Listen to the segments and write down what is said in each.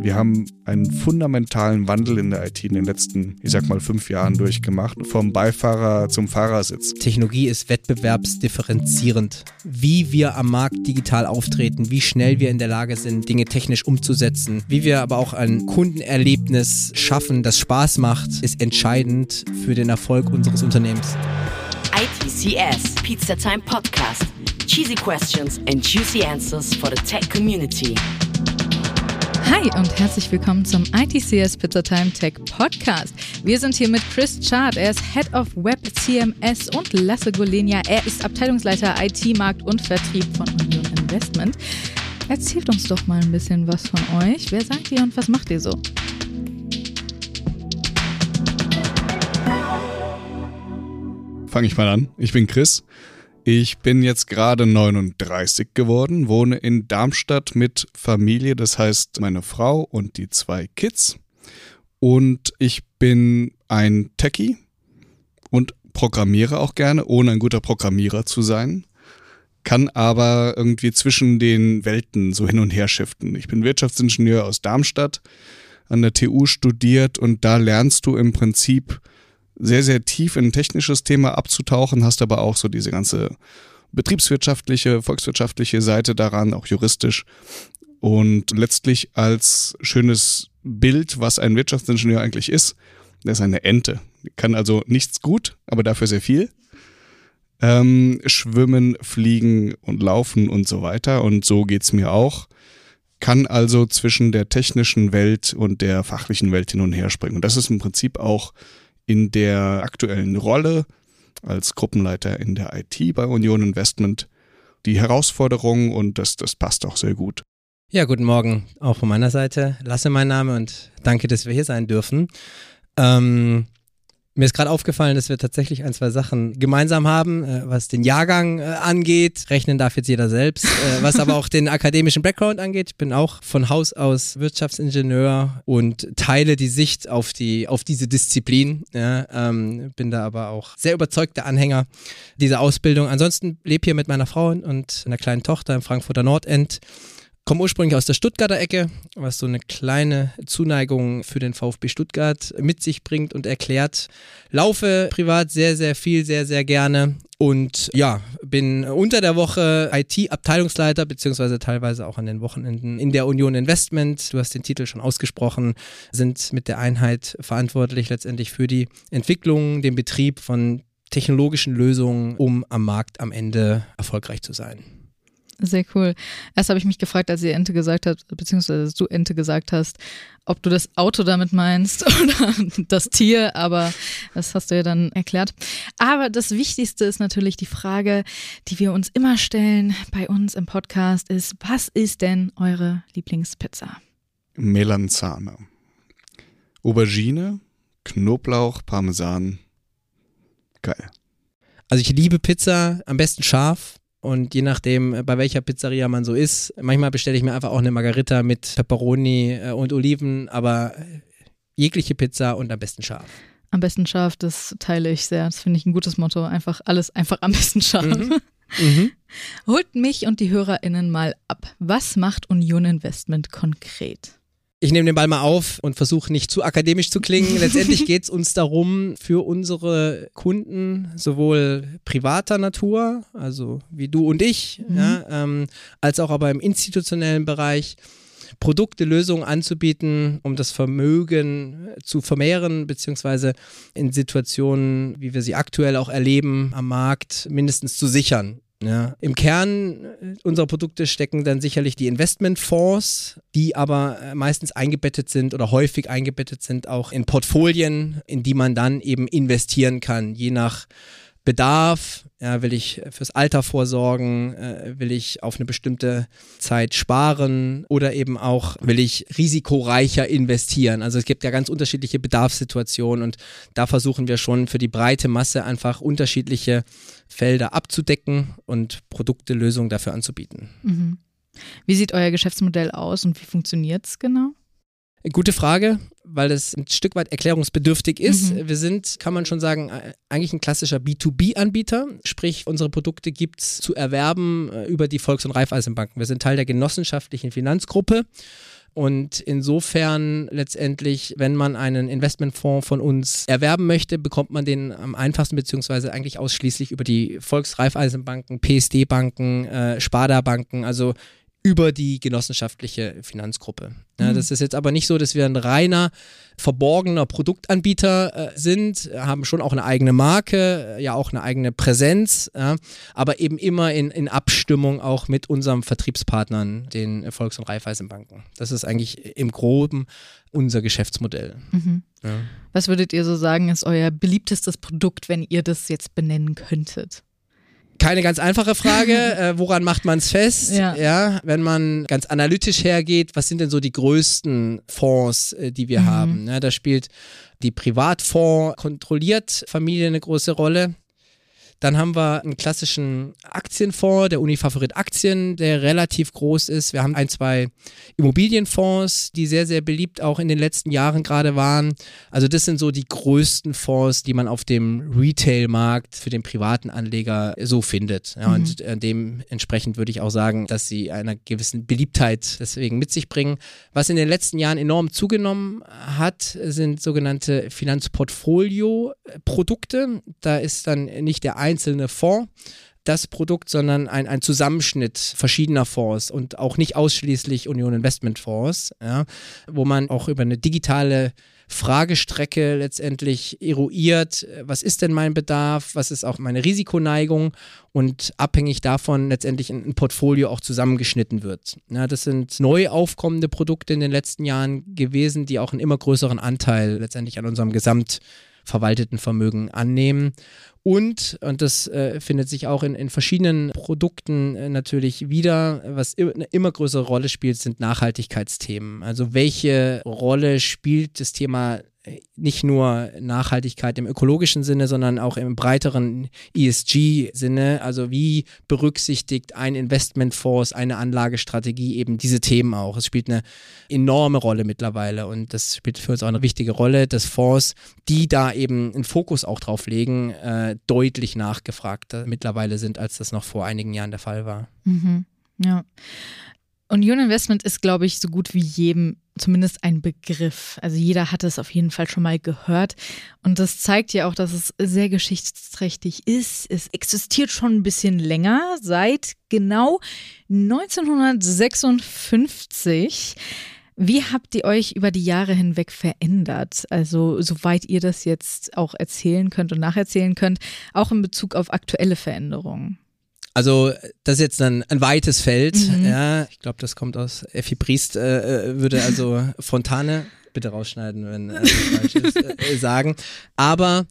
Wir haben einen fundamentalen Wandel in der IT in den letzten, ich sag mal, fünf Jahren durchgemacht. Vom Beifahrer zum Fahrersitz. Technologie ist wettbewerbsdifferenzierend. Wie wir am Markt digital auftreten, wie schnell wir in der Lage sind, Dinge technisch umzusetzen, wie wir aber auch ein Kundenerlebnis schaffen, das Spaß macht, ist entscheidend für den Erfolg unseres Unternehmens. ITCS, Pizza Time Podcast. Cheesy questions and juicy answers for the tech community. Hi und herzlich willkommen zum ITCS Pizza Time Tech Podcast. Wir sind hier mit Chris Chart. Er ist Head of Web CMS und Lasse Golenia. Er ist Abteilungsleiter IT-Markt und Vertrieb von Union Investment. Erzählt uns doch mal ein bisschen was von euch. Wer seid ihr und was macht ihr so? Fange ich mal an. Ich bin Chris. Ich bin jetzt gerade 39 geworden, wohne in Darmstadt mit Familie, das heißt meine Frau und die zwei Kids. Und ich bin ein Techie und programmiere auch gerne, ohne ein guter Programmierer zu sein. Kann aber irgendwie zwischen den Welten so hin und her shiften. Ich bin Wirtschaftsingenieur aus Darmstadt, an der TU studiert und da lernst du im Prinzip sehr, sehr tief in ein technisches Thema abzutauchen, hast aber auch so diese ganze betriebswirtschaftliche, volkswirtschaftliche Seite daran, auch juristisch. Und letztlich als schönes Bild, was ein Wirtschaftsingenieur eigentlich ist, der ist eine Ente. Kann also nichts gut, aber dafür sehr viel. Ähm, schwimmen, fliegen und laufen und so weiter. Und so geht's mir auch. Kann also zwischen der technischen Welt und der fachlichen Welt hin und her springen. Und das ist im Prinzip auch in der aktuellen Rolle als Gruppenleiter in der IT bei Union Investment die Herausforderung und das, das passt auch sehr gut. Ja, guten Morgen auch von meiner Seite. Lasse mein Name und danke, dass wir hier sein dürfen. Ähm, mir ist gerade aufgefallen, dass wir tatsächlich ein, zwei Sachen gemeinsam haben, äh, was den Jahrgang äh, angeht. Rechnen darf jetzt jeder selbst. Äh, was aber auch den akademischen Background angeht. Ich bin auch von Haus aus Wirtschaftsingenieur und teile die Sicht auf, die, auf diese Disziplin. Ja, ähm, bin da aber auch sehr überzeugter Anhänger dieser Ausbildung. Ansonsten lebe hier mit meiner Frau und einer kleinen Tochter im Frankfurter Nordend komme ursprünglich aus der Stuttgarter Ecke, was so eine kleine Zuneigung für den VfB Stuttgart mit sich bringt und erklärt. Laufe privat sehr, sehr viel, sehr, sehr gerne. Und ja, bin unter der Woche IT-Abteilungsleiter, beziehungsweise teilweise auch an den Wochenenden in der Union Investment. Du hast den Titel schon ausgesprochen, sind mit der Einheit verantwortlich letztendlich für die Entwicklung, den Betrieb von technologischen Lösungen, um am Markt am Ende erfolgreich zu sein. Sehr cool. Erst habe ich mich gefragt, als ihr Ente gesagt habt, beziehungsweise du Ente gesagt hast, ob du das Auto damit meinst oder das Tier, aber das hast du ja dann erklärt. Aber das Wichtigste ist natürlich die Frage, die wir uns immer stellen bei uns im Podcast, ist, was ist denn eure Lieblingspizza? Melanzane. Aubergine, Knoblauch, Parmesan. Geil. Also ich liebe Pizza, am besten scharf. Und je nachdem, äh, bei welcher Pizzeria man so ist, manchmal bestelle ich mir einfach auch eine Margarita mit Pepperoni äh, und Oliven, aber äh, jegliche Pizza und am besten scharf. Am besten scharf, das teile ich sehr. Das finde ich ein gutes Motto. Einfach alles einfach am besten scharf. Mhm. Mhm. Holt mich und die HörerInnen mal ab. Was macht Union Investment konkret? Ich nehme den Ball mal auf und versuche nicht zu akademisch zu klingen. Letztendlich geht es uns darum, für unsere Kunden sowohl privater Natur, also wie du und ich, mhm. ja, ähm, als auch aber im institutionellen Bereich, Produkte, Lösungen anzubieten, um das Vermögen zu vermehren, beziehungsweise in Situationen, wie wir sie aktuell auch erleben, am Markt mindestens zu sichern. Ja. Im Kern äh, unserer Produkte stecken dann sicherlich die Investmentfonds, die aber äh, meistens eingebettet sind oder häufig eingebettet sind auch in Portfolien, in die man dann eben investieren kann, je nach Bedarf, ja, will ich fürs Alter vorsorgen, äh, will ich auf eine bestimmte Zeit sparen oder eben auch will ich risikoreicher investieren. Also es gibt ja ganz unterschiedliche Bedarfssituationen und da versuchen wir schon für die breite Masse einfach unterschiedliche Felder abzudecken und Produkte, Lösungen dafür anzubieten. Mhm. Wie sieht euer Geschäftsmodell aus und wie funktioniert es genau? Gute Frage, weil es ein Stück weit erklärungsbedürftig ist. Mhm. Wir sind, kann man schon sagen, eigentlich ein klassischer B2B-Anbieter. Sprich, unsere Produkte gibt es zu erwerben äh, über die Volks- und Raiffeisenbanken. Wir sind Teil der genossenschaftlichen Finanzgruppe Und insofern letztendlich, wenn man einen Investmentfonds von uns erwerben möchte, bekommt man den am einfachsten beziehungsweise eigentlich ausschließlich über die Volksreifeisenbanken, PSD-Banken, äh, Sparda-Banken, also über die genossenschaftliche Finanzgruppe. Ja, mhm. Das ist jetzt aber nicht so, dass wir ein reiner, verborgener Produktanbieter äh, sind, haben schon auch eine eigene Marke, äh, ja auch eine eigene Präsenz, ja, aber eben immer in, in Abstimmung auch mit unseren Vertriebspartnern, den Volks- und Raiffeisenbanken. Das ist eigentlich im Groben unser Geschäftsmodell. Mhm. Ja. Was würdet ihr so sagen, ist euer beliebtestes Produkt, wenn ihr das jetzt benennen könntet? Keine ganz einfache Frage. äh, woran macht man es fest? Ja. ja. Wenn man ganz analytisch hergeht, was sind denn so die größten Fonds, äh, die wir mhm. haben? Ja, da spielt die Privatfonds kontrolliert Familie eine große Rolle. Dann haben wir einen klassischen Aktienfonds, der Unifavorit Aktien, der relativ groß ist. Wir haben ein, zwei Immobilienfonds, die sehr, sehr beliebt auch in den letzten Jahren gerade waren. Also das sind so die größten Fonds, die man auf dem Retail-Markt für den privaten Anleger so findet. Ja, mhm. Und dementsprechend würde ich auch sagen, dass sie einer gewissen Beliebtheit deswegen mit sich bringen. Was in den letzten Jahren enorm zugenommen hat, sind sogenannte Finanzportfolio-Produkte. Da ist dann nicht der einzelne Fonds das Produkt, sondern ein, ein Zusammenschnitt verschiedener Fonds und auch nicht ausschließlich Union Investment Fonds, ja, wo man auch über eine digitale Fragestrecke letztendlich eruiert, was ist denn mein Bedarf, was ist auch meine Risikoneigung und abhängig davon letztendlich ein, Portfolio auch zusammengeschnitten wird. Ja, das sind neu aufkommende Produkte in den letzten Jahren gewesen, die auch einen immer größeren Anteil letztendlich an unserem Gesamt verwalteten Vermögen annehmen. Und, und das äh, findet sich auch in, in verschiedenen Produkten äh, natürlich wieder, was eine immer größere Rolle spielt, sind Nachhaltigkeitsthemen. Also welche Rolle spielt das Thema nicht nur Nachhaltigkeit im ökologischen Sinne, sondern auch im breiteren ESG-Sinne. Also wie berücksichtigt ein Investmentfonds, eine Anlagestrategie eben diese Themen auch. Es spielt eine enorme Rolle mittlerweile und das spielt für uns auch eine wichtige Rolle, dass Fonds, die da eben einen Fokus auch drauf legen, deutlich nachgefragter mittlerweile sind, als das noch vor einigen Jahren der Fall war. Mhm. Ja. Union Investment ist, glaube ich, so gut wie jedem zumindest ein Begriff. Also jeder hat es auf jeden Fall schon mal gehört. Und das zeigt ja auch, dass es sehr geschichtsträchtig ist. Es existiert schon ein bisschen länger, seit genau 1956. Wie habt ihr euch über die Jahre hinweg verändert? Also, soweit ihr das jetzt auch erzählen könnt und nacherzählen könnt, auch in Bezug auf aktuelle Veränderungen. Also das ist jetzt ein, ein weites Feld. Mhm. Ja, ich glaube, das kommt aus Effi Priest, äh, äh würde also Fontane bitte rausschneiden, wenn äh, falsch ist, äh, sagen. Aber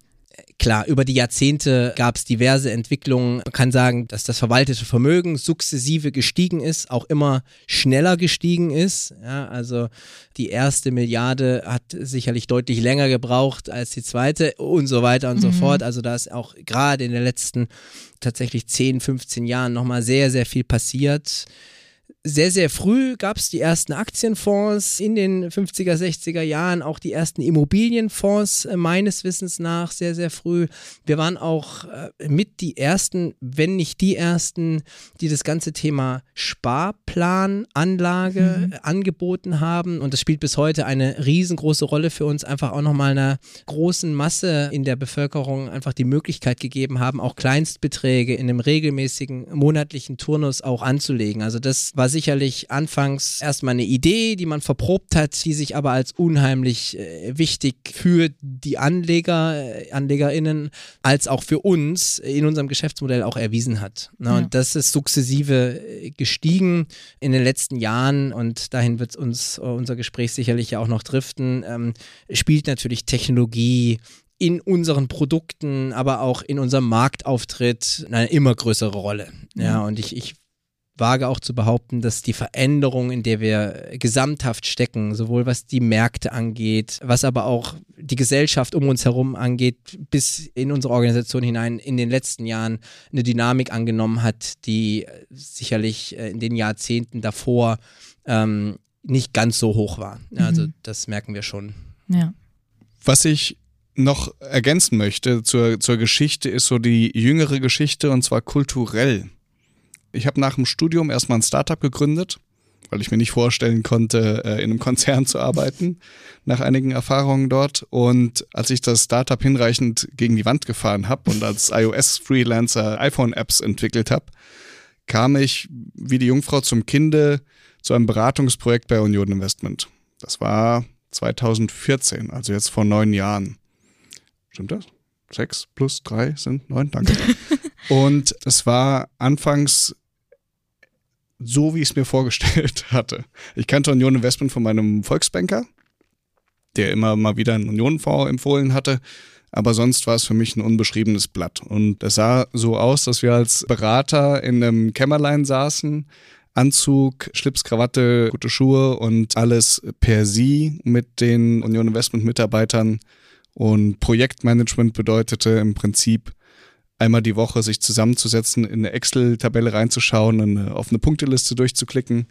Klar, über die Jahrzehnte gab es diverse Entwicklungen. Man kann sagen, dass das verwaltete Vermögen sukzessive gestiegen ist, auch immer schneller gestiegen ist. Ja, also die erste Milliarde hat sicherlich deutlich länger gebraucht als die zweite und so weiter und mhm. so fort. Also da ist auch gerade in den letzten tatsächlich 10, 15 Jahren nochmal sehr, sehr viel passiert sehr, sehr früh gab es die ersten Aktienfonds in den 50er, 60er Jahren, auch die ersten Immobilienfonds äh, meines Wissens nach sehr, sehr früh. Wir waren auch äh, mit die ersten, wenn nicht die ersten, die das ganze Thema Sparplananlage mhm. angeboten haben. Und das spielt bis heute eine riesengroße Rolle für uns, einfach auch nochmal einer großen Masse in der Bevölkerung einfach die Möglichkeit gegeben haben, auch Kleinstbeträge in einem regelmäßigen monatlichen Turnus auch anzulegen. Also das war sicherlich anfangs erstmal eine Idee, die man verprobt hat, die sich aber als unheimlich äh, wichtig für die Anleger, äh, AnlegerInnen, als auch für uns in unserem Geschäftsmodell auch erwiesen hat. Ne? Ja. Und das ist sukzessive äh, gestiegen in den letzten Jahren und dahin wird uns unser Gespräch sicherlich ja auch noch driften, ähm, spielt natürlich Technologie in unseren Produkten, aber auch in unserem Marktauftritt eine immer größere Rolle. Ja, und ich, ich wage auch zu behaupten, dass die Veränderung, in der wir gesamthaft stecken, sowohl was die Märkte angeht, was aber auch die Gesellschaft um uns herum angeht, bis in unsere Organisation hinein in den letzten Jahren eine Dynamik angenommen hat, die sicherlich äh, in den Jahrzehnten davor ähm, nicht ganz so hoch war. Also mhm. das merken wir schon. Ja. Was ich noch ergänzen möchte zur, zur Geschichte, ist so die jüngere Geschichte und zwar kulturell. Ich habe nach dem Studium erstmal ein Startup gegründet weil ich mir nicht vorstellen konnte, äh, in einem Konzern zu arbeiten, nach einigen Erfahrungen dort. Und als ich das Startup hinreichend gegen die Wand gefahren habe und als iOS-Freelancer iPhone-Apps entwickelt habe, kam ich wie die Jungfrau zum Kinde zu einem Beratungsprojekt bei Union Investment. Das war 2014, also jetzt vor neun Jahren. Stimmt das? Sechs plus drei sind neun, danke. Und es war anfangs so, wie ich es mir vorgestellt hatte. Ich kannte Union Investment von meinem Volksbanker, der immer mal wieder einen Union-Fonds empfohlen hatte. Aber sonst war es für mich ein unbeschriebenes Blatt. Und es sah so aus, dass wir als Berater in einem Kämmerlein saßen, Anzug, Schlips, Krawatte, gute Schuhe und alles per Sie mit den Union Investment Mitarbeitern. Und Projektmanagement bedeutete im Prinzip einmal die Woche sich zusammenzusetzen, in eine Excel-Tabelle reinzuschauen, eine, auf eine Punkteliste durchzuklicken.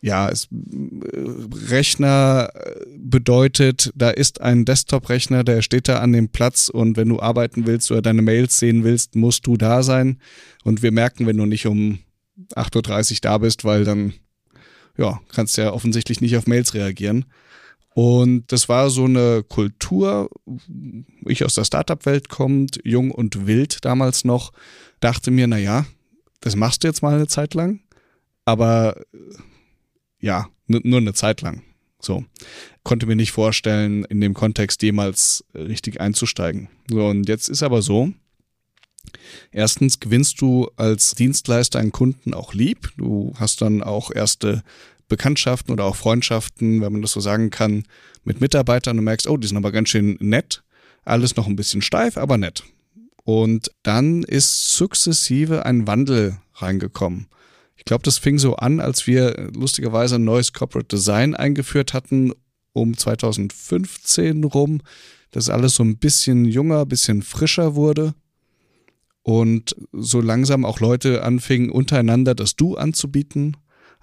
Ja, es, äh, Rechner bedeutet, da ist ein Desktop-Rechner, der steht da an dem Platz und wenn du arbeiten willst oder deine Mails sehen willst, musst du da sein. Und wir merken, wenn du nicht um 8.30 Uhr da bist, weil dann, ja, kannst du ja offensichtlich nicht auf Mails reagieren. Und das war so eine Kultur, ich aus der Startup-Welt kommt, jung und wild damals noch, dachte mir, naja, das machst du jetzt mal eine Zeit lang, aber ja, nur eine Zeit lang. So. Konnte mir nicht vorstellen, in dem Kontext jemals richtig einzusteigen. So, und jetzt ist aber so, Erstens gewinnst du als Dienstleister einen Kunden auch lieb. Du hast dann auch erste Bekanntschaften oder auch Freundschaften, wenn man das so sagen kann, mit Mitarbeitern und merkst, oh, die sind aber ganz schön nett. Alles noch ein bisschen steif, aber nett. Und dann ist sukzessive ein Wandel reingekommen. Ich glaube, das fing so an, als wir lustigerweise ein neues Corporate Design eingeführt hatten, um 2015 rum, dass alles so ein bisschen junger, bisschen frischer wurde und so langsam auch Leute anfingen, untereinander das Du anzubieten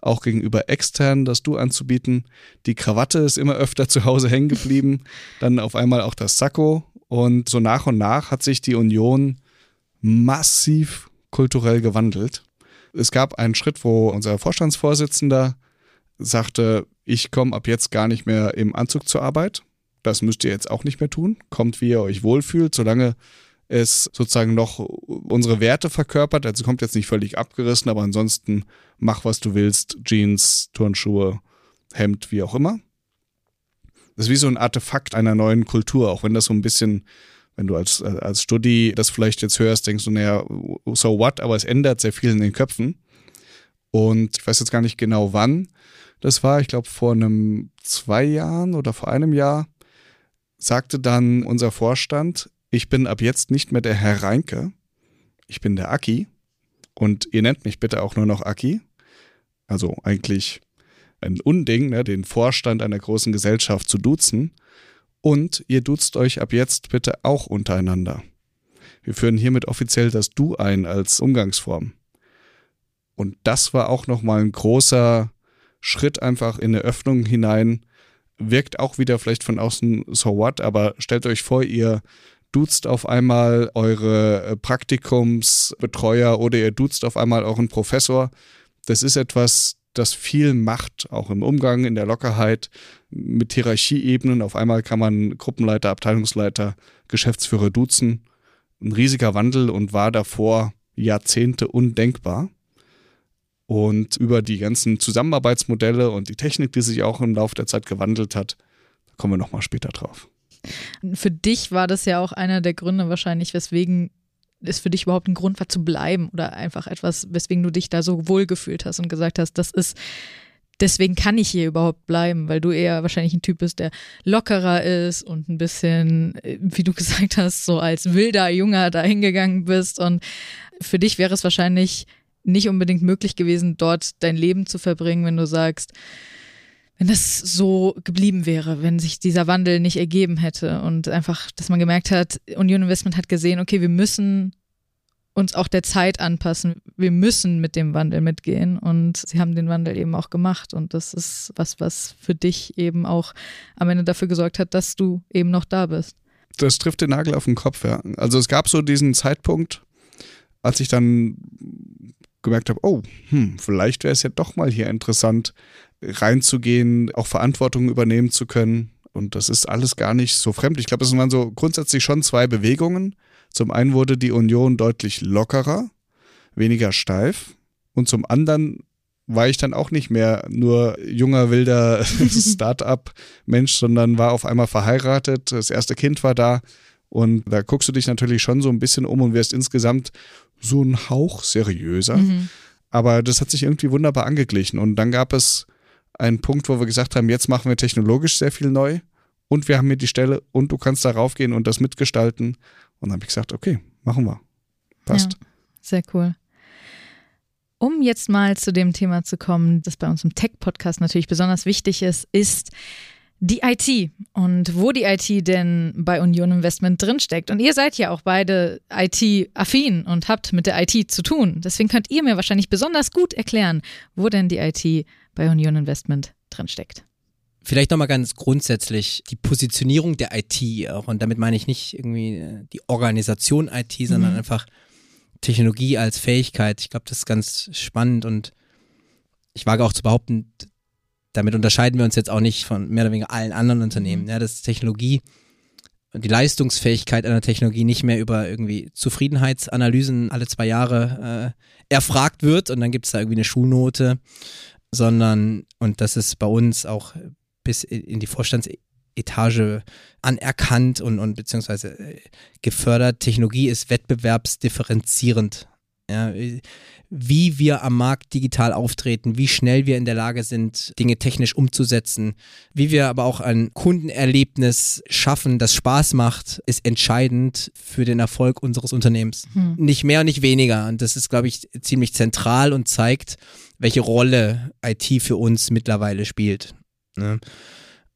auch gegenüber externen das Du anzubieten. Die Krawatte ist immer öfter zu Hause hängen geblieben, dann auf einmal auch das Sakko und so nach und nach hat sich die Union massiv kulturell gewandelt. Es gab einen Schritt, wo unser Vorstandsvorsitzender sagte, ich komme ab jetzt gar nicht mehr im Anzug zur Arbeit. Das müsst ihr jetzt auch nicht mehr tun. Kommt, wie ihr euch wohlfühlt, solange es sozusagen noch unsere Werte verkörpert. Also kommt jetzt nicht völlig abgerissen, aber ansonsten mach, was du willst. Jeans, Turnschuhe, Hemd, wie auch immer. Das ist wie so ein Artefakt einer neuen Kultur, auch wenn das so ein bisschen, wenn du als, als Studi das vielleicht jetzt hörst, denkst du, naja, so what, aber es ändert sehr viel in den Köpfen. Und ich weiß jetzt gar nicht genau wann das war, ich glaube vor einem zwei Jahren oder vor einem Jahr, sagte dann unser Vorstand, ich bin ab jetzt nicht mehr der Herr Reinke, ich bin der Aki und ihr nennt mich bitte auch nur noch Aki. Also eigentlich ein Unding, ne, den Vorstand einer großen Gesellschaft zu duzen. Und ihr duzt euch ab jetzt bitte auch untereinander. Wir führen hiermit offiziell das Du ein als Umgangsform. Und das war auch nochmal ein großer Schritt einfach in eine Öffnung hinein. Wirkt auch wieder vielleicht von außen so what, aber stellt euch vor, ihr duzt auf einmal eure äh, Praktikumsbetreuer oder ihr duzt auf einmal euren Professor. Das ist etwas, das viel macht, auch im Umgang, in der Lockerheit, mit Hierarchieebenen. Auf einmal kann man Gruppenleiter, Abteilungsleiter, Geschäftsführer duzen. Ein riesiger Wandel und war davor Jahrzehnte undenkbar. Und über die ganzen Zusammenarbeitsmodelle und die Technik, die sich auch im Laufe der Zeit gewandelt hat, kommen wir nochmal später drauf. Für dich war das ja auch einer der Gründe wahrscheinlich, weswegen es für dich überhaupt ein Grund war zu bleiben oder einfach etwas, weswegen du dich da so wohl gefühlt hast und gesagt hast, das ist deswegen kann ich hier überhaupt bleiben, weil du eher wahrscheinlich ein Typ bist, der lockerer ist und ein bisschen, wie du gesagt hast, so als wilder Junger da hingegangen bist. Und für dich wäre es wahrscheinlich nicht unbedingt möglich gewesen, dort dein Leben zu verbringen, wenn du sagst, wenn das so geblieben wäre, wenn sich dieser Wandel nicht ergeben hätte und einfach, dass man gemerkt hat, Union Investment hat gesehen, okay, wir müssen uns auch der Zeit anpassen. Wir müssen mit dem Wandel mitgehen und sie haben den Wandel eben auch gemacht und das ist was, was für dich eben auch am Ende dafür gesorgt hat, dass du eben noch da bist. Das trifft den Nagel auf den Kopf, ja. Also es gab so diesen Zeitpunkt, als ich dann gemerkt habe, oh, hm, vielleicht wäre es ja doch mal hier interessant, reinzugehen, auch Verantwortung übernehmen zu können. Und das ist alles gar nicht so fremd. Ich glaube, es waren so grundsätzlich schon zwei Bewegungen. Zum einen wurde die Union deutlich lockerer, weniger steif. Und zum anderen war ich dann auch nicht mehr nur junger, wilder Start-up-Mensch, sondern war auf einmal verheiratet. Das erste Kind war da. Und da guckst du dich natürlich schon so ein bisschen um und wirst insgesamt so ein Hauch seriöser. Mhm. Aber das hat sich irgendwie wunderbar angeglichen. Und dann gab es einen Punkt, wo wir gesagt haben, jetzt machen wir technologisch sehr viel neu und wir haben hier die Stelle und du kannst darauf gehen und das mitgestalten. Und dann habe ich gesagt, okay, machen wir. Passt. Ja, sehr cool. Um jetzt mal zu dem Thema zu kommen, das bei uns im Tech-Podcast natürlich besonders wichtig ist, ist die IT und wo die IT denn bei Union Investment drinsteckt. Und ihr seid ja auch beide IT-affin und habt mit der IT zu tun. Deswegen könnt ihr mir wahrscheinlich besonders gut erklären, wo denn die IT bei Union Investment drinsteckt. Vielleicht nochmal ganz grundsätzlich die Positionierung der IT auch. Und damit meine ich nicht irgendwie äh, die Organisation IT, sondern mhm. einfach Technologie als Fähigkeit. Ich glaube, das ist ganz spannend und ich wage auch zu behaupten, damit unterscheiden wir uns jetzt auch nicht von mehr oder weniger allen anderen Unternehmen. Mhm. Ja, dass Technologie und die Leistungsfähigkeit einer Technologie nicht mehr über irgendwie Zufriedenheitsanalysen alle zwei Jahre äh, erfragt wird und dann gibt es da irgendwie eine Schulnote, sondern, und das ist bei uns auch bis in die Vorstandsetage anerkannt und, und beziehungsweise äh, gefördert. Technologie ist wettbewerbsdifferenzierend. Ja, wie wir am Markt digital auftreten, wie schnell wir in der Lage sind, Dinge technisch umzusetzen, wie wir aber auch ein Kundenerlebnis schaffen, das Spaß macht, ist entscheidend für den Erfolg unseres Unternehmens. Hm. Nicht mehr und nicht weniger. Und das ist, glaube ich, ziemlich zentral und zeigt, welche Rolle IT für uns mittlerweile spielt. Ne?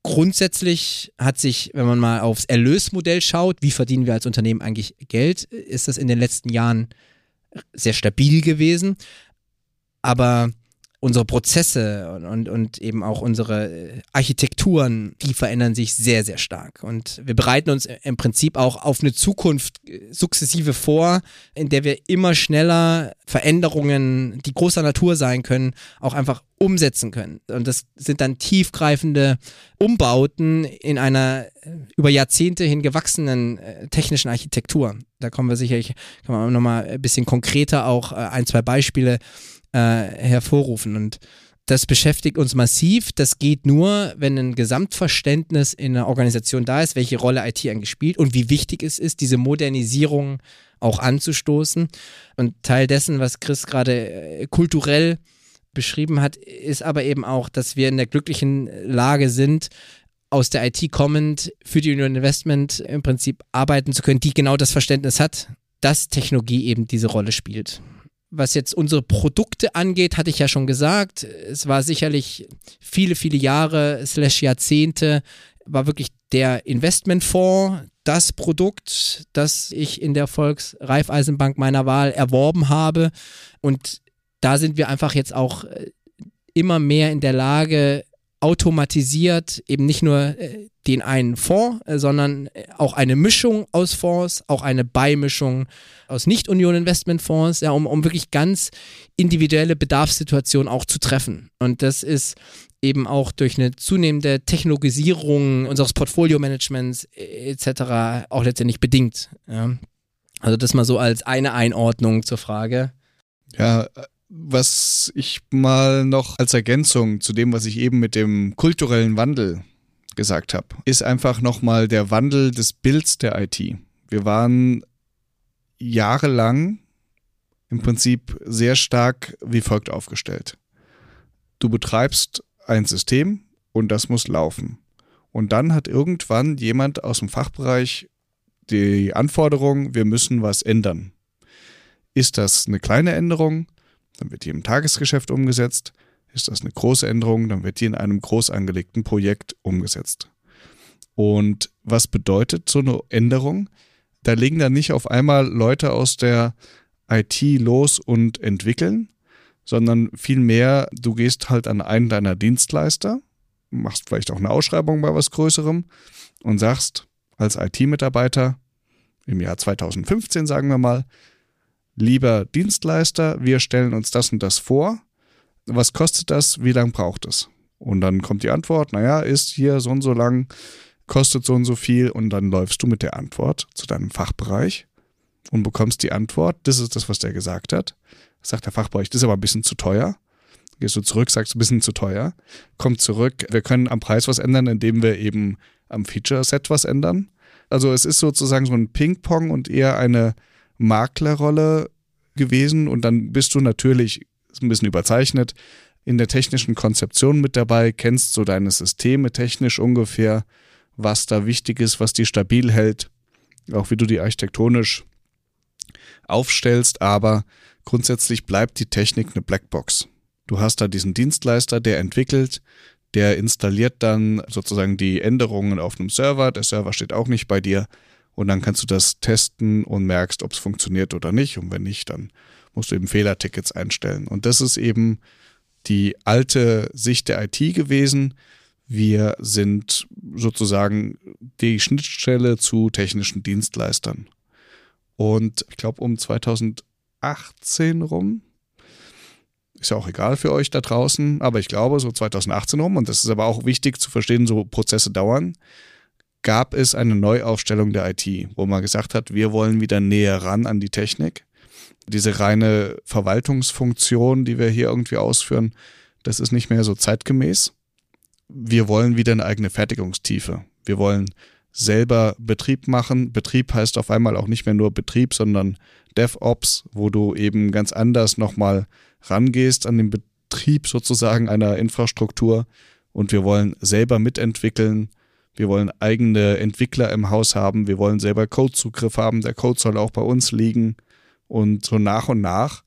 Grundsätzlich hat sich, wenn man mal aufs Erlösmodell schaut, wie verdienen wir als Unternehmen eigentlich Geld, ist das in den letzten Jahren sehr stabil gewesen. Aber unsere Prozesse und, und, und, eben auch unsere äh, Architekturen, die verändern sich sehr, sehr stark. Und wir bereiten uns im Prinzip auch auf eine Zukunft äh, sukzessive vor, in der wir immer schneller Veränderungen, die großer Natur sein können, auch einfach umsetzen können. Und das sind dann tiefgreifende Umbauten in einer äh, über Jahrzehnte hin gewachsenen technischen Architektur. Da kommen wir sicherlich, nochmal ein bisschen konkreter auch ein, zwei Beispiele äh, hervorrufen. Und das beschäftigt uns massiv. Das geht nur, wenn ein Gesamtverständnis in einer Organisation da ist, welche Rolle IT eigentlich spielt und wie wichtig es ist, diese Modernisierung auch anzustoßen. Und Teil dessen, was Chris gerade äh, kulturell beschrieben hat, ist aber eben auch, dass wir in der glücklichen Lage sind, aus der IT kommend für die Union Investment im Prinzip arbeiten zu können, die genau das Verständnis hat, dass Technologie eben diese Rolle spielt. Was jetzt unsere Produkte angeht, hatte ich ja schon gesagt, es war sicherlich viele, viele Jahre, slash Jahrzehnte, war wirklich der Investmentfonds das Produkt, das ich in der Volksreifeisenbank meiner Wahl erworben habe. Und da sind wir einfach jetzt auch äh, immer mehr in der Lage, automatisiert eben nicht nur äh, den einen Fonds, äh, sondern äh, auch eine Mischung aus Fonds, auch eine Beimischung aus Nicht-Union-Investmentfonds, ja, um, um wirklich ganz individuelle Bedarfssituationen auch zu treffen. Und das ist eben auch durch eine zunehmende Technologisierung unseres Portfolio-Managements etc. auch letztendlich bedingt. Ja. Also das mal so als eine Einordnung zur Frage. Ja, was ich mal noch als Ergänzung zu dem, was ich eben mit dem kulturellen Wandel gesagt habe, ist einfach nochmal der Wandel des Bilds der IT. Wir waren jahrelang im Prinzip sehr stark wie folgt aufgestellt. Du betreibst ein System und das muss laufen. Und dann hat irgendwann jemand aus dem Fachbereich die Anforderung, wir müssen was ändern. Ist das eine kleine Änderung? Dann wird die im Tagesgeschäft umgesetzt. Ist das eine große Änderung, dann wird die in einem groß angelegten Projekt umgesetzt. Und was bedeutet so eine Änderung? Da legen dann nicht auf einmal Leute aus der IT los und entwickeln, sondern vielmehr, du gehst halt an einen deiner Dienstleister, machst vielleicht auch eine Ausschreibung bei was Größerem und sagst als IT-Mitarbeiter im Jahr 2015, sagen wir mal, lieber Dienstleister, wir stellen uns das und das vor. Was kostet das? Wie lange braucht es? Und dann kommt die Antwort, naja, ist hier so und so lang, kostet so und so viel und dann läufst du mit der Antwort zu deinem Fachbereich und bekommst die Antwort, das ist das, was der gesagt hat. Sagt der Fachbereich, das ist aber ein bisschen zu teuer. Gehst du zurück, sagst ein bisschen zu teuer. Kommt zurück, wir können am Preis was ändern, indem wir eben am Feature-Set was ändern. Also es ist sozusagen so ein Ping-Pong und eher eine Maklerrolle gewesen und dann bist du natürlich ein bisschen überzeichnet in der technischen Konzeption mit dabei, kennst so deine Systeme technisch ungefähr, was da wichtig ist, was die stabil hält, auch wie du die architektonisch aufstellst, aber grundsätzlich bleibt die Technik eine Blackbox. Du hast da diesen Dienstleister, der entwickelt, der installiert dann sozusagen die Änderungen auf einem Server, der Server steht auch nicht bei dir und dann kannst du das testen und merkst, ob es funktioniert oder nicht und wenn nicht, dann musst du eben Fehlertickets einstellen. Und das ist eben die alte Sicht der IT gewesen. Wir sind sozusagen die Schnittstelle zu technischen Dienstleistern. Und ich glaube, um 2018 rum, ist ja auch egal für euch da draußen, aber ich glaube, so 2018 rum, und das ist aber auch wichtig zu verstehen, so Prozesse dauern, gab es eine Neuaufstellung der IT, wo man gesagt hat, wir wollen wieder näher ran an die Technik. Diese reine Verwaltungsfunktion, die wir hier irgendwie ausführen, das ist nicht mehr so zeitgemäß. Wir wollen wieder eine eigene Fertigungstiefe. Wir wollen selber Betrieb machen. Betrieb heißt auf einmal auch nicht mehr nur Betrieb, sondern DevOps, wo du eben ganz anders nochmal rangehst an den Betrieb sozusagen einer Infrastruktur. Und wir wollen selber mitentwickeln. Wir wollen eigene Entwickler im Haus haben. Wir wollen selber Codezugriff haben. Der Code soll auch bei uns liegen. Und so nach und nach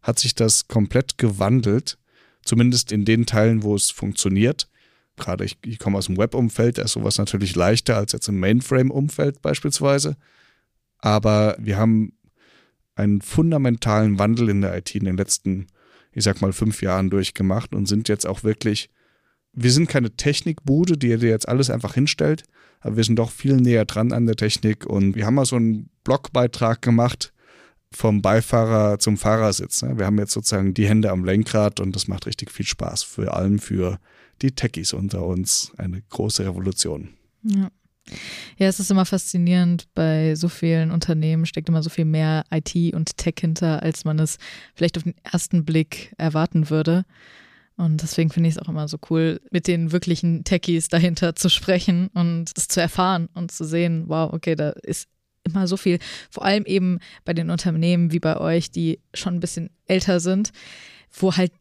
hat sich das komplett gewandelt, zumindest in den Teilen, wo es funktioniert gerade ich, ich komme aus dem Web-Umfeld, da ist sowas natürlich leichter als jetzt im Mainframe-Umfeld beispielsweise. Aber wir haben einen fundamentalen Wandel in der IT in den letzten, ich sag mal, fünf Jahren durchgemacht und sind jetzt auch wirklich, wir sind keine Technikbude, die dir jetzt alles einfach hinstellt, aber wir sind doch viel näher dran an der Technik und wir haben mal so einen Blogbeitrag gemacht vom Beifahrer zum Fahrersitz. Ne? Wir haben jetzt sozusagen die Hände am Lenkrad und das macht richtig viel Spaß, vor allem für die Techies unter uns. Eine große Revolution. Ja. Ja, es ist immer faszinierend, bei so vielen Unternehmen steckt immer so viel mehr IT und Tech hinter, als man es vielleicht auf den ersten Blick erwarten würde. Und deswegen finde ich es auch immer so cool, mit den wirklichen Techies dahinter zu sprechen und es zu erfahren und zu sehen, wow, okay, da ist immer so viel, vor allem eben bei den Unternehmen wie bei euch, die schon ein bisschen älter sind, wo halt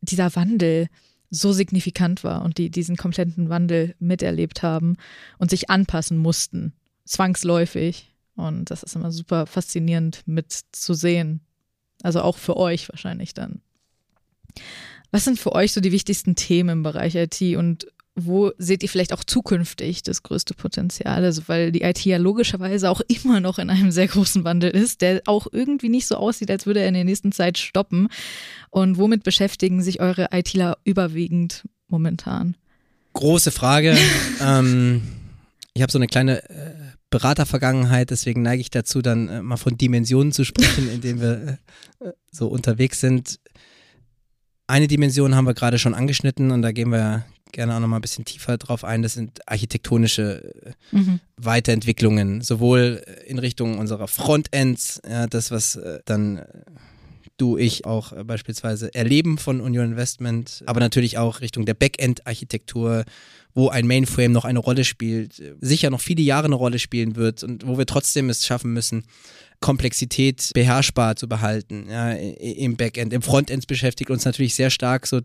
dieser Wandel so signifikant war und die diesen kompletten Wandel miterlebt haben und sich anpassen mussten, zwangsläufig. Und das ist immer super faszinierend mit zu sehen. Also auch für euch wahrscheinlich dann. Was sind für euch so die wichtigsten Themen im Bereich IT und wo seht ihr vielleicht auch zukünftig das größte Potenzial? Also, weil die IT ja logischerweise auch immer noch in einem sehr großen Wandel ist, der auch irgendwie nicht so aussieht, als würde er in der nächsten Zeit stoppen. Und womit beschäftigen sich eure ITler überwiegend momentan? Große Frage. ähm, ich habe so eine kleine äh, Beratervergangenheit, deswegen neige ich dazu, dann äh, mal von Dimensionen zu sprechen, in denen wir äh, so unterwegs sind. Eine Dimension haben wir gerade schon angeschnitten und da gehen wir gerne auch noch mal ein bisschen tiefer drauf ein. Das sind architektonische äh, mhm. Weiterentwicklungen, sowohl in Richtung unserer Frontends, ja, das, was äh, dann äh, du, ich auch beispielsweise erleben von Union Investment, aber natürlich auch Richtung der Backend-Architektur, wo ein Mainframe noch eine Rolle spielt, sicher noch viele Jahre eine Rolle spielen wird und wo wir trotzdem es schaffen müssen, Komplexität beherrschbar zu behalten ja, im Backend. Im Frontend beschäftigt uns natürlich sehr stark so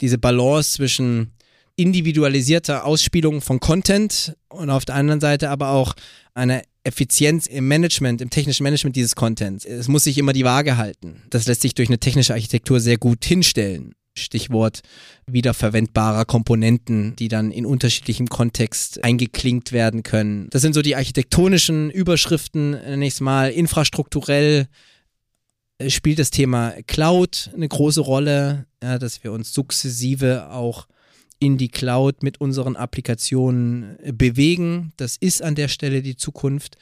diese Balance zwischen individualisierter Ausspielung von Content und auf der anderen Seite aber auch eine Effizienz im Management, im technischen Management dieses Contents. Es muss sich immer die Waage halten. Das lässt sich durch eine technische Architektur sehr gut hinstellen. Stichwort wiederverwendbarer Komponenten, die dann in unterschiedlichem Kontext eingeklinkt werden können. Das sind so die architektonischen Überschriften, nächstes Mal infrastrukturell äh, spielt das Thema Cloud eine große Rolle, ja, dass wir uns sukzessive auch in die Cloud mit unseren Applikationen äh, bewegen. Das ist an der Stelle die Zukunft.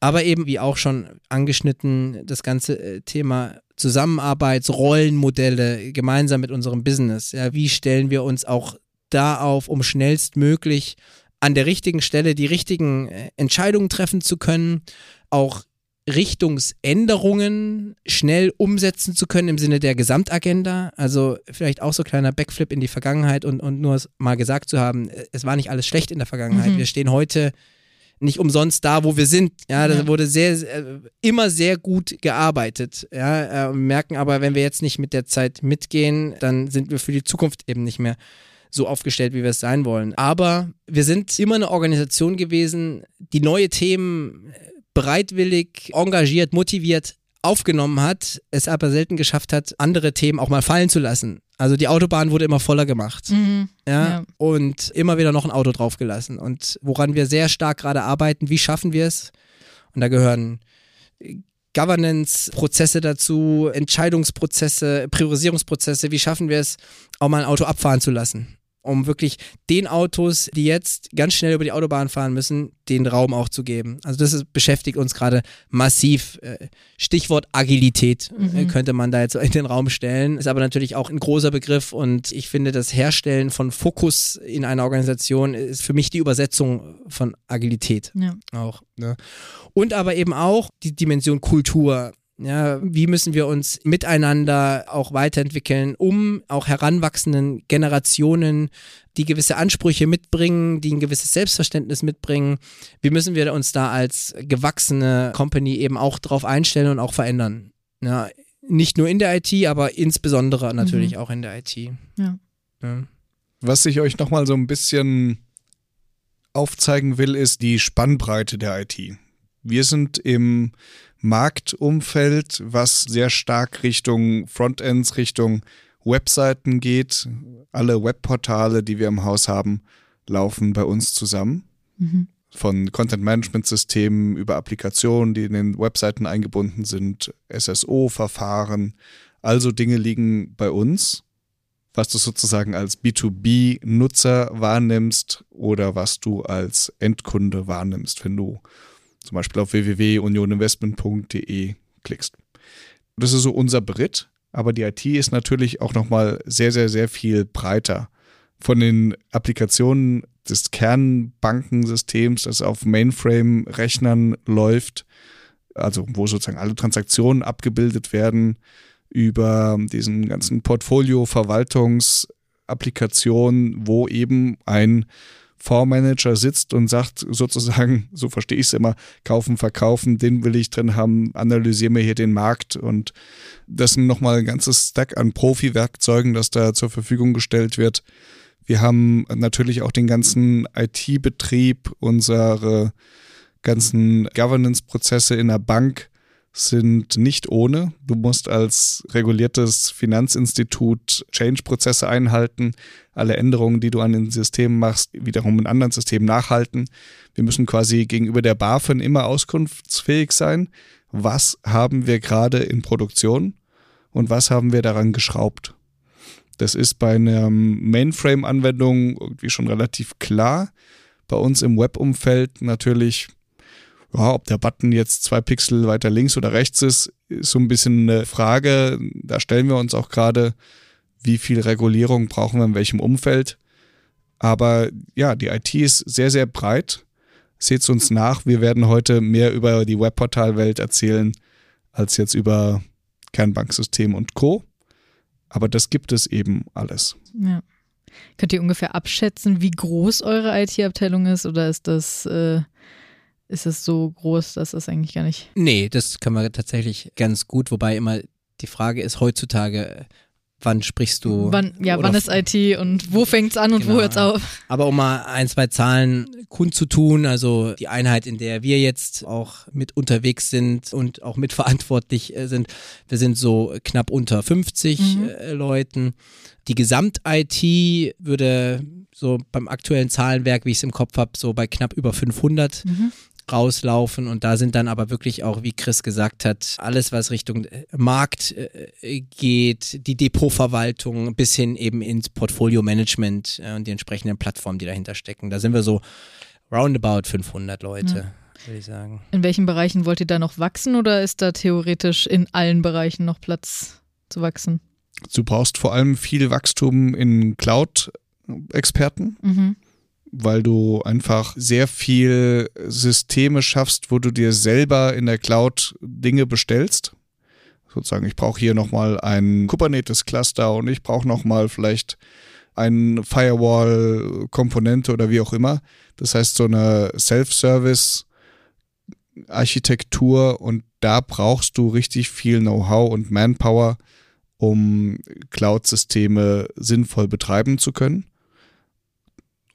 Aber eben, wie auch schon angeschnitten, das ganze äh, Thema Zusammenarbeitsrollenmodelle gemeinsam mit unserem Business. Ja, wie stellen wir uns auch da auf, um schnellstmöglich an der richtigen Stelle die richtigen äh, Entscheidungen treffen zu können, auch Richtungsänderungen schnell umsetzen zu können im Sinne der Gesamtagenda. Also vielleicht auch so ein kleiner Backflip in die Vergangenheit und, und nur mal gesagt zu haben, äh, es war nicht alles schlecht in der Vergangenheit. Mhm. Wir stehen heute nicht umsonst da, wo wir sind. Ja, da Ja. wurde sehr, sehr, immer sehr gut gearbeitet. Ja, äh, merken aber, wenn wir jetzt nicht mit der Zeit mitgehen, dann sind wir für die Zukunft eben nicht mehr so aufgestellt, wie wir es sein wollen. Aber wir sind immer eine Organisation gewesen, die neue Themen bereitwillig, engagiert, motiviert aufgenommen hat, es aber selten geschafft hat, andere Themen auch mal fallen zu lassen. Also die Autobahn wurde immer voller gemacht. Mhm. Ja, Ja. und immer wieder noch ein Auto draufgelassen. Und woran wir sehr stark gerade arbeiten, wie schaffen wir es? Und da gehören Governance-Prozesse dazu, Entscheidungsprozesse, Priorisierungsprozesse. Wie schaffen wir es, auch mal ein Auto abfahren zu lassen? Um wirklich den Autos, die jetzt ganz schnell über die Autobahn fahren müssen, den Raum auch zu geben. Also das ist, beschäftigt uns gerade massiv. Äh, Stichwort Agilität äh, Mhm. könnte man da jetzt so in den Raum stellen. Ist aber natürlich auch ein großer Begriff und ich finde, das Herstellen von Fokus in einer Organisation ist für mich die Übersetzung von Agilität Ja. auch. Ne? Und aber eben auch die Dimension Kultur. Ja, wie müssen wir uns miteinander auch weiterentwickeln, um auch heranwachsenden Generationen, die gewisse Ansprüche mitbringen, die ein gewisses Selbstverständnis mitbringen, wie müssen wir uns da als gewachsene Company eben auch drauf einstellen und auch verändern? Ja, nicht nur in der IT, aber insbesondere natürlich auch in der IT. Ja. Ja. Was ich euch nochmal so ein bisschen aufzeigen will, ist die Spannbreite der IT. Wir sind im Marktumfeld, was sehr stark Richtung Frontends, Richtung Webseiten geht. Alle Webportale, die wir im Haus haben, laufen bei uns zusammen. Mhm. Von Content-Management-Systemen über Applikationen, die in den Webseiten eingebunden sind, SSO-Verfahren. Also Dinge liegen bei uns was du sozusagen als B2B-Nutzer wahrnimmst oder was du als Endkunde wahrnimmst, wenn du zum Beispiel auf www.unioninvestment.de klickst. Das ist so unser Beritt, aber die IT ist natürlich auch nochmal sehr, sehr, sehr viel breiter. Von den Applikationen des Kernbankensystems, das auf Mainframe-Rechnern läuft, also wo sozusagen alle Transaktionen abgebildet werden, über diesen ganzen Portfolio-Verwaltungsapplikationen, wo eben ein Fondsmanager sitzt und sagt sozusagen, so verstehe ich es immer, kaufen, verkaufen, den will ich drin haben, analysiere mir hier den Markt und das sind nochmal ein ganzes Stack an Profi-Werkzeugen, das da zur Verfügung gestellt wird. Wir haben natürlich auch den ganzen IT-Betrieb, unsere ganzen Governance-Prozesse in der Bank sind nicht ohne. Du musst als reguliertes Finanzinstitut Change-Prozesse einhalten, alle Änderungen, die du an den Systemen machst, wiederum in anderen Systemen nachhalten. Wir müssen quasi gegenüber der BaFin immer auskunftsfähig sein. Was haben wir gerade in Produktion und was haben wir daran geschraubt? Das ist bei einer Mainframe-Anwendung irgendwie schon relativ klar. Bei uns im Web-Umfeld natürlich ja, ob der Button jetzt zwei Pixel weiter links oder rechts ist, ist so ein bisschen eine Frage. Da stellen wir uns auch gerade, wie viel Regulierung brauchen wir in welchem Umfeld. Aber ja, die IT ist sehr, sehr breit. Seht uns nach. Wir werden heute mehr über die Webportalwelt erzählen, als jetzt über Kernbanksystem und Co. Aber das gibt es eben alles. Ja. Könnt ihr ungefähr abschätzen, wie groß eure IT-Abteilung ist oder ist das, äh, ist das so groß, dass das eigentlich gar nicht. Nee, das kann man tatsächlich ganz gut, wobei immer die Frage ist heutzutage, wann sprichst du? Wann, ja, wann ist IT und wo fängt es an und Genau. wo hört es auf? Aber um mal ein, zwei Zahlen kundzutun, also die Einheit, in der wir jetzt auch mit unterwegs sind und auch mitverantwortlich äh, sind, wir sind so knapp unter 50 Mhm. äh, Leuten. Die Gesamt-IT würde so beim aktuellen Zahlenwerk, wie ich es im Kopf habe, so bei knapp über 500 Mhm. Rauslaufen und da sind dann aber wirklich auch, wie Chris gesagt hat, alles, was Richtung äh, Markt äh, geht, die Depotverwaltung bis hin eben ins Portfolio-Management äh, und die entsprechenden Plattformen, die dahinter stecken. Da sind wir so roundabout 500 Leute. würde ich sagen. In welchen Bereichen wollt ihr da noch wachsen oder ist da theoretisch in allen Bereichen noch Platz zu wachsen? Du brauchst vor allem viel Wachstum in Cloud-Experten, Mhm. Weil du einfach sehr viel Systeme schaffst, wo du dir selber in der Cloud Dinge bestellst. Sozusagen, ich brauche hier nochmal ein Kubernetes-Cluster und ich brauche nochmal vielleicht eine Firewall-Komponente oder wie auch immer. Das heißt, so eine Self-Service-Architektur und da brauchst du richtig viel Know-how und Manpower, um Cloud-Systeme sinnvoll betreiben zu können.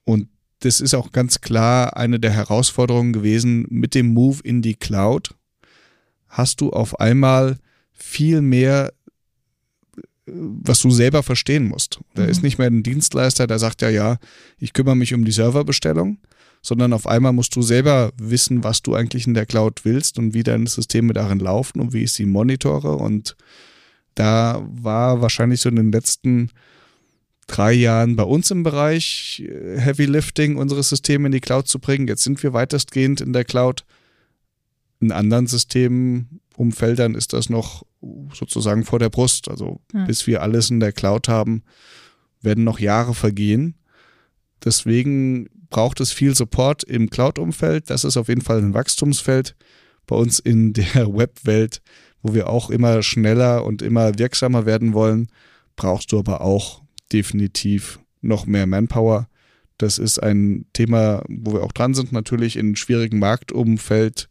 Und das ist auch ganz klar eine der Herausforderungen gewesen mit dem Move in die Cloud. Hast du auf einmal viel mehr, was du selber verstehen musst. Da Mhm. ist nicht mehr ein Dienstleister, der sagt ja, ja, ich kümmere mich um die Serverbestellung, sondern auf einmal musst du selber wissen, was du eigentlich in der Cloud willst und wie deine Systeme darin laufen und wie ich sie monitore. Und da war wahrscheinlich so in den letzten drei Jahren bei uns im Bereich äh, Heavy Lifting, unsere Systeme in die Cloud zu bringen. Jetzt sind wir weitestgehend in der Cloud. In anderen Systemumfeldern ist das noch sozusagen vor der Brust. Also Ja. bis wir alles in der Cloud haben, werden noch Jahre vergehen. Deswegen braucht es viel Support im Cloud-Umfeld. Das ist auf jeden Fall ein Wachstumsfeld. Bei uns in der Web-Welt, wo wir auch immer schneller und immer wirksamer werden wollen, brauchst du aber auch definitiv noch mehr Manpower. Das ist ein Thema, wo wir auch dran sind, natürlich in schwierigen Marktumfeld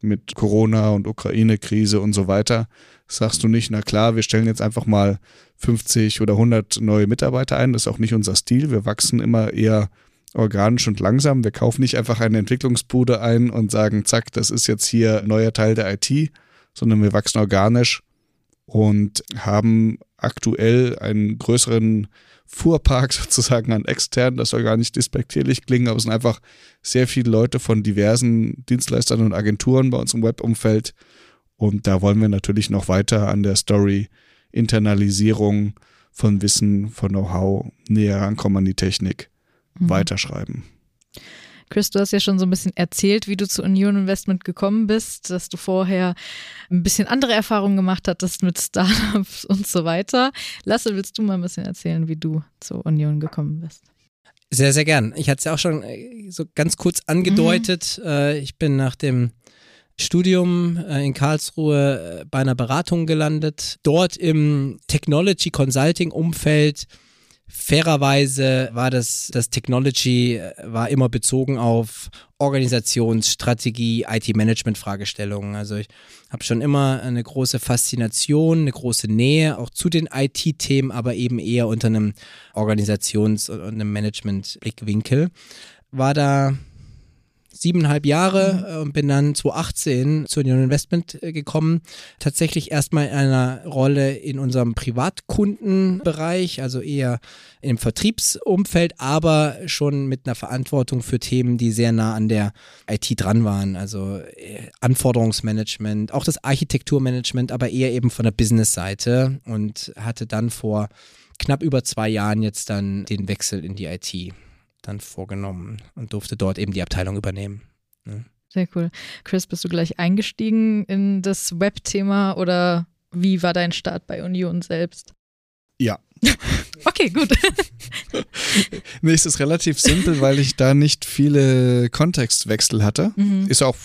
mit Corona und Ukraine-Krise und so weiter. Sagst du nicht, na klar, wir stellen jetzt einfach mal 50 oder 100 neue Mitarbeiter ein. Das ist auch nicht unser Stil. Wir wachsen immer eher organisch und langsam. Wir kaufen nicht einfach eine Entwicklungsbude ein und sagen, zack, das ist jetzt hier neuer Teil der IT, sondern wir wachsen organisch und haben aktuell einen größeren Fuhrpark sozusagen an extern. Das soll gar nicht despektierlich klingen, aber es sind einfach sehr viele Leute von diversen Dienstleistern und Agenturen bei uns im Webumfeld. Und da wollen wir natürlich noch weiter an der Story Internalisierung von Wissen, von Know-how näher rankommen an die Technik, Mhm. weiterschreiben. Chris, du hast ja schon so ein bisschen erzählt, wie du zu Union Investment gekommen bist, dass du vorher ein bisschen andere Erfahrungen gemacht hattest mit Startups und so weiter. Lasse, willst du mal ein bisschen erzählen, wie du zur Union gekommen bist? Sehr, sehr gern. Ich hatte es ja auch schon äh, so ganz kurz angedeutet. Äh, Ich bin nach dem Studium äh, in Karlsruhe bei einer Beratung gelandet. Dort im Technology Consulting Umfeld. Fairerweise war das, das Technology äh, war immer bezogen auf Organisationsstrategie, IT-Management-Fragestellungen. Also ich habe schon immer eine große Faszination, eine große Nähe auch zu den IT-Themen, aber eben eher unter einem Organisations- und einem Management-Blickwinkel. War da siebeneinhalb Jahre äh, und bin dann 2018 zu Union Investment äh, gekommen. Tatsächlich erstmal in einer Rolle in unserem Privatkundenbereich, also eher im Vertriebsumfeld, aber schon mit einer Verantwortung für Themen, die sehr nah an der IT dran waren. Also äh, Anforderungsmanagement, auch das Architekturmanagement, aber eher eben von der Business-Seite und hatte dann vor knapp über zwei Jahren jetzt dann den Wechsel in die IT dann vorgenommen und durfte dort eben die Abteilung übernehmen. Sehr cool. Chris, bist du gleich eingestiegen in das Web-Thema oder wie war dein Start bei Union selbst? Ja. Okay, gut. Nee, es ist relativ simpel, weil ich da nicht viele Kontextwechsel hatte. Mhm. Ist auch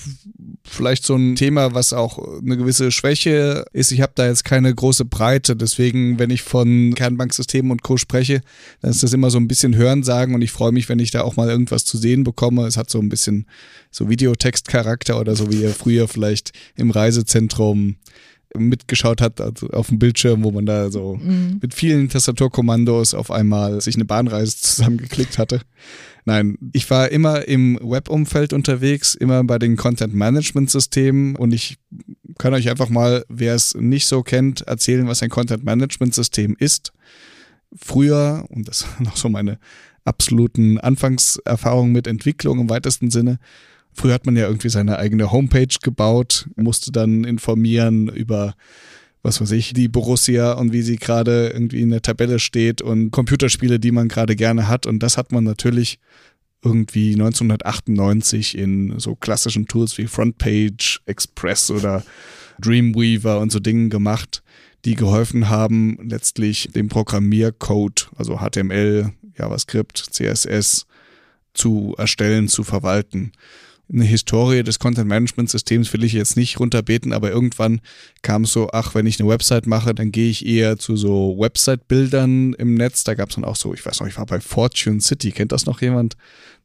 vielleicht so ein Thema, was auch eine gewisse Schwäche ist. Ich habe da jetzt keine große Breite. Deswegen, wenn ich von Kernbanksystemen und Co. spreche, dann ist das immer so ein bisschen Hörensagen und ich freue mich, wenn ich da auch mal irgendwas zu sehen bekomme. Es hat so ein bisschen so Videotextcharakter oder so, wie ihr früher vielleicht im Reisezentrum mitgeschaut hat, also auf dem Bildschirm, wo man da so Mhm. mit vielen Tastaturkommandos auf einmal sich eine Bahnreise zusammengeklickt hatte. Nein, ich war immer im Web-Umfeld unterwegs, immer bei den Content-Management-Systemen und ich kann euch einfach mal, wer es nicht so kennt, erzählen, was ein Content-Management-System ist. Früher, und das sind noch so meine absoluten Anfangserfahrungen mit Entwicklung im weitesten Sinne, Früher hat man ja irgendwie seine eigene Homepage gebaut, musste dann informieren über, was weiß ich, die Borussia und wie sie gerade irgendwie in der Tabelle steht und Computerspiele, die man gerade gerne hat. Und das hat man natürlich irgendwie 1998 in so klassischen Tools wie Frontpage, Express oder Dreamweaver und so Dingen gemacht, die geholfen haben, letztlich den Programmiercode, also HTML, JavaScript, CSS zu erstellen, zu verwalten. Eine Historie des Content-Management-Systems will ich jetzt nicht runterbeten, aber irgendwann kam es so, ach, wenn ich eine Website mache, dann gehe ich eher zu so Website-Bildern im Netz. Da gab es dann auch so, ich weiß noch, ich war bei Fortune City, kennt das noch jemand?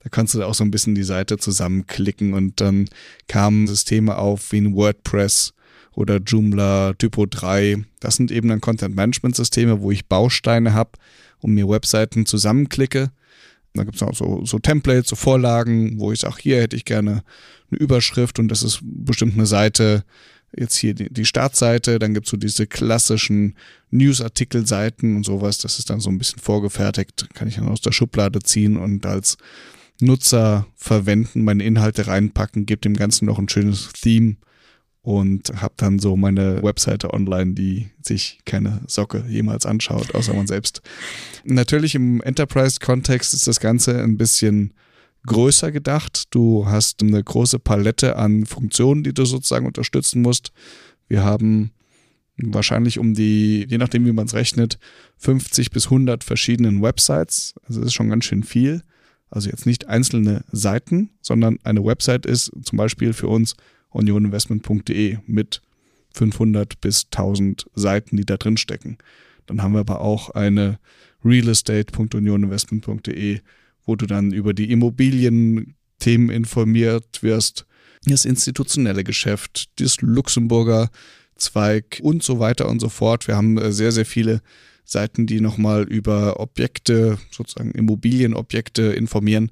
Da kannst du auch so ein bisschen die Seite zusammenklicken und dann kamen Systeme auf wie ein WordPress oder Joomla, Typo 3. Das sind eben dann Content-Management-Systeme, wo ich Bausteine habe und mir Webseiten zusammenklicke da gibt es auch so, so Templates, so Vorlagen, wo ich sage, hier hätte ich gerne eine Überschrift und das ist bestimmt eine Seite, jetzt hier die, die Startseite, dann gibt es so diese klassischen Newsartikelseiten und sowas, das ist dann so ein bisschen vorgefertigt, kann ich dann aus der Schublade ziehen und als Nutzer verwenden, meine Inhalte reinpacken, gibt dem Ganzen noch ein schönes Theme und habe dann so meine Webseite online, die sich keine Socke jemals anschaut, außer man selbst. Natürlich im Enterprise-Kontext ist das Ganze ein bisschen größer gedacht. Du hast eine große Palette an Funktionen, die du sozusagen unterstützen musst. Wir haben wahrscheinlich um die, je nachdem wie man es rechnet, 50 bis 100 verschiedenen Websites. Also das ist schon ganz schön viel. Also jetzt nicht einzelne Seiten, sondern eine Website ist zum Beispiel für uns unioninvestment.de mit 500 bis 1000 Seiten, die da drin stecken. Dann haben wir aber auch eine realestate.unioninvestment.de, wo du dann über die Immobilienthemen informiert wirst, das institutionelle Geschäft, das Luxemburger Zweig und so weiter und so fort. Wir haben äh, sehr, sehr viele Seiten, die nochmal über Objekte, sozusagen Immobilienobjekte informieren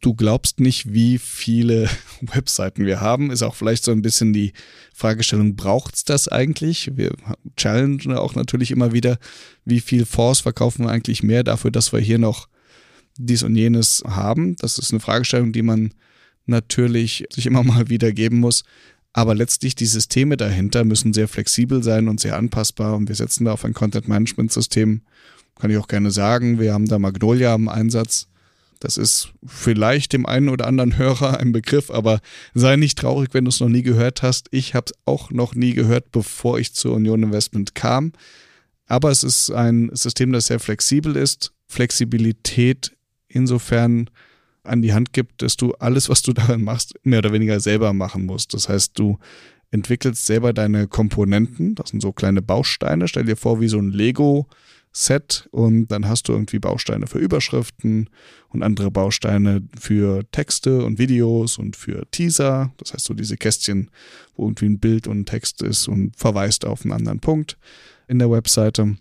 du glaubst nicht, wie viele Webseiten wir haben. Ist auch vielleicht so ein bisschen die Fragestellung, braucht's das eigentlich? Wir challengen auch natürlich immer wieder, wie viel Fonds verkaufen wir eigentlich mehr dafür, dass wir hier noch dies und jenes haben. Das ist eine Fragestellung, die man natürlich sich immer mal wieder geben muss. Aber letztlich die Systeme dahinter müssen sehr flexibel sein und sehr anpassbar. Und wir setzen da auf ein Content-Management-System. Kann ich auch gerne sagen. Wir haben da Magnolia im Einsatz das ist vielleicht dem einen oder anderen Hörer ein Begriff, aber sei nicht traurig, wenn du es noch nie gehört hast. Ich habe es auch noch nie gehört, bevor ich zur Union Investment kam. Aber es ist ein System, das sehr flexibel ist. Flexibilität insofern an die Hand gibt, dass du alles, was du darin machst, mehr oder weniger selber machen musst. Das heißt, du entwickelst selber deine Komponenten. Das sind so kleine Bausteine. Stell dir vor, wie so ein Lego Set und dann hast du irgendwie Bausteine für Überschriften und andere Bausteine für Texte und Videos und für Teaser. Das heißt so diese Kästchen, wo irgendwie ein Bild und ein Text ist und verweist auf einen anderen Punkt in der Webseite.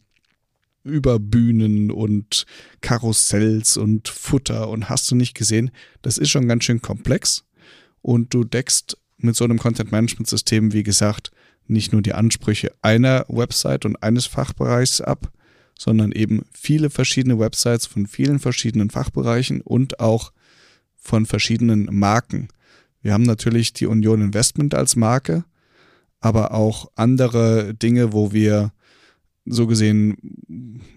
Über Bühnen und Karussells und Futter und hast du nicht gesehen, das ist schon ganz schön komplex und du deckst mit so einem Content-Management-System, wie gesagt, nicht nur die Ansprüche einer Website und eines Fachbereichs ab, sondern eben viele verschiedene Websites von vielen verschiedenen Fachbereichen und auch von verschiedenen Marken. Wir haben natürlich die Union Investment als Marke, aber auch andere Dinge, wo wir so gesehen,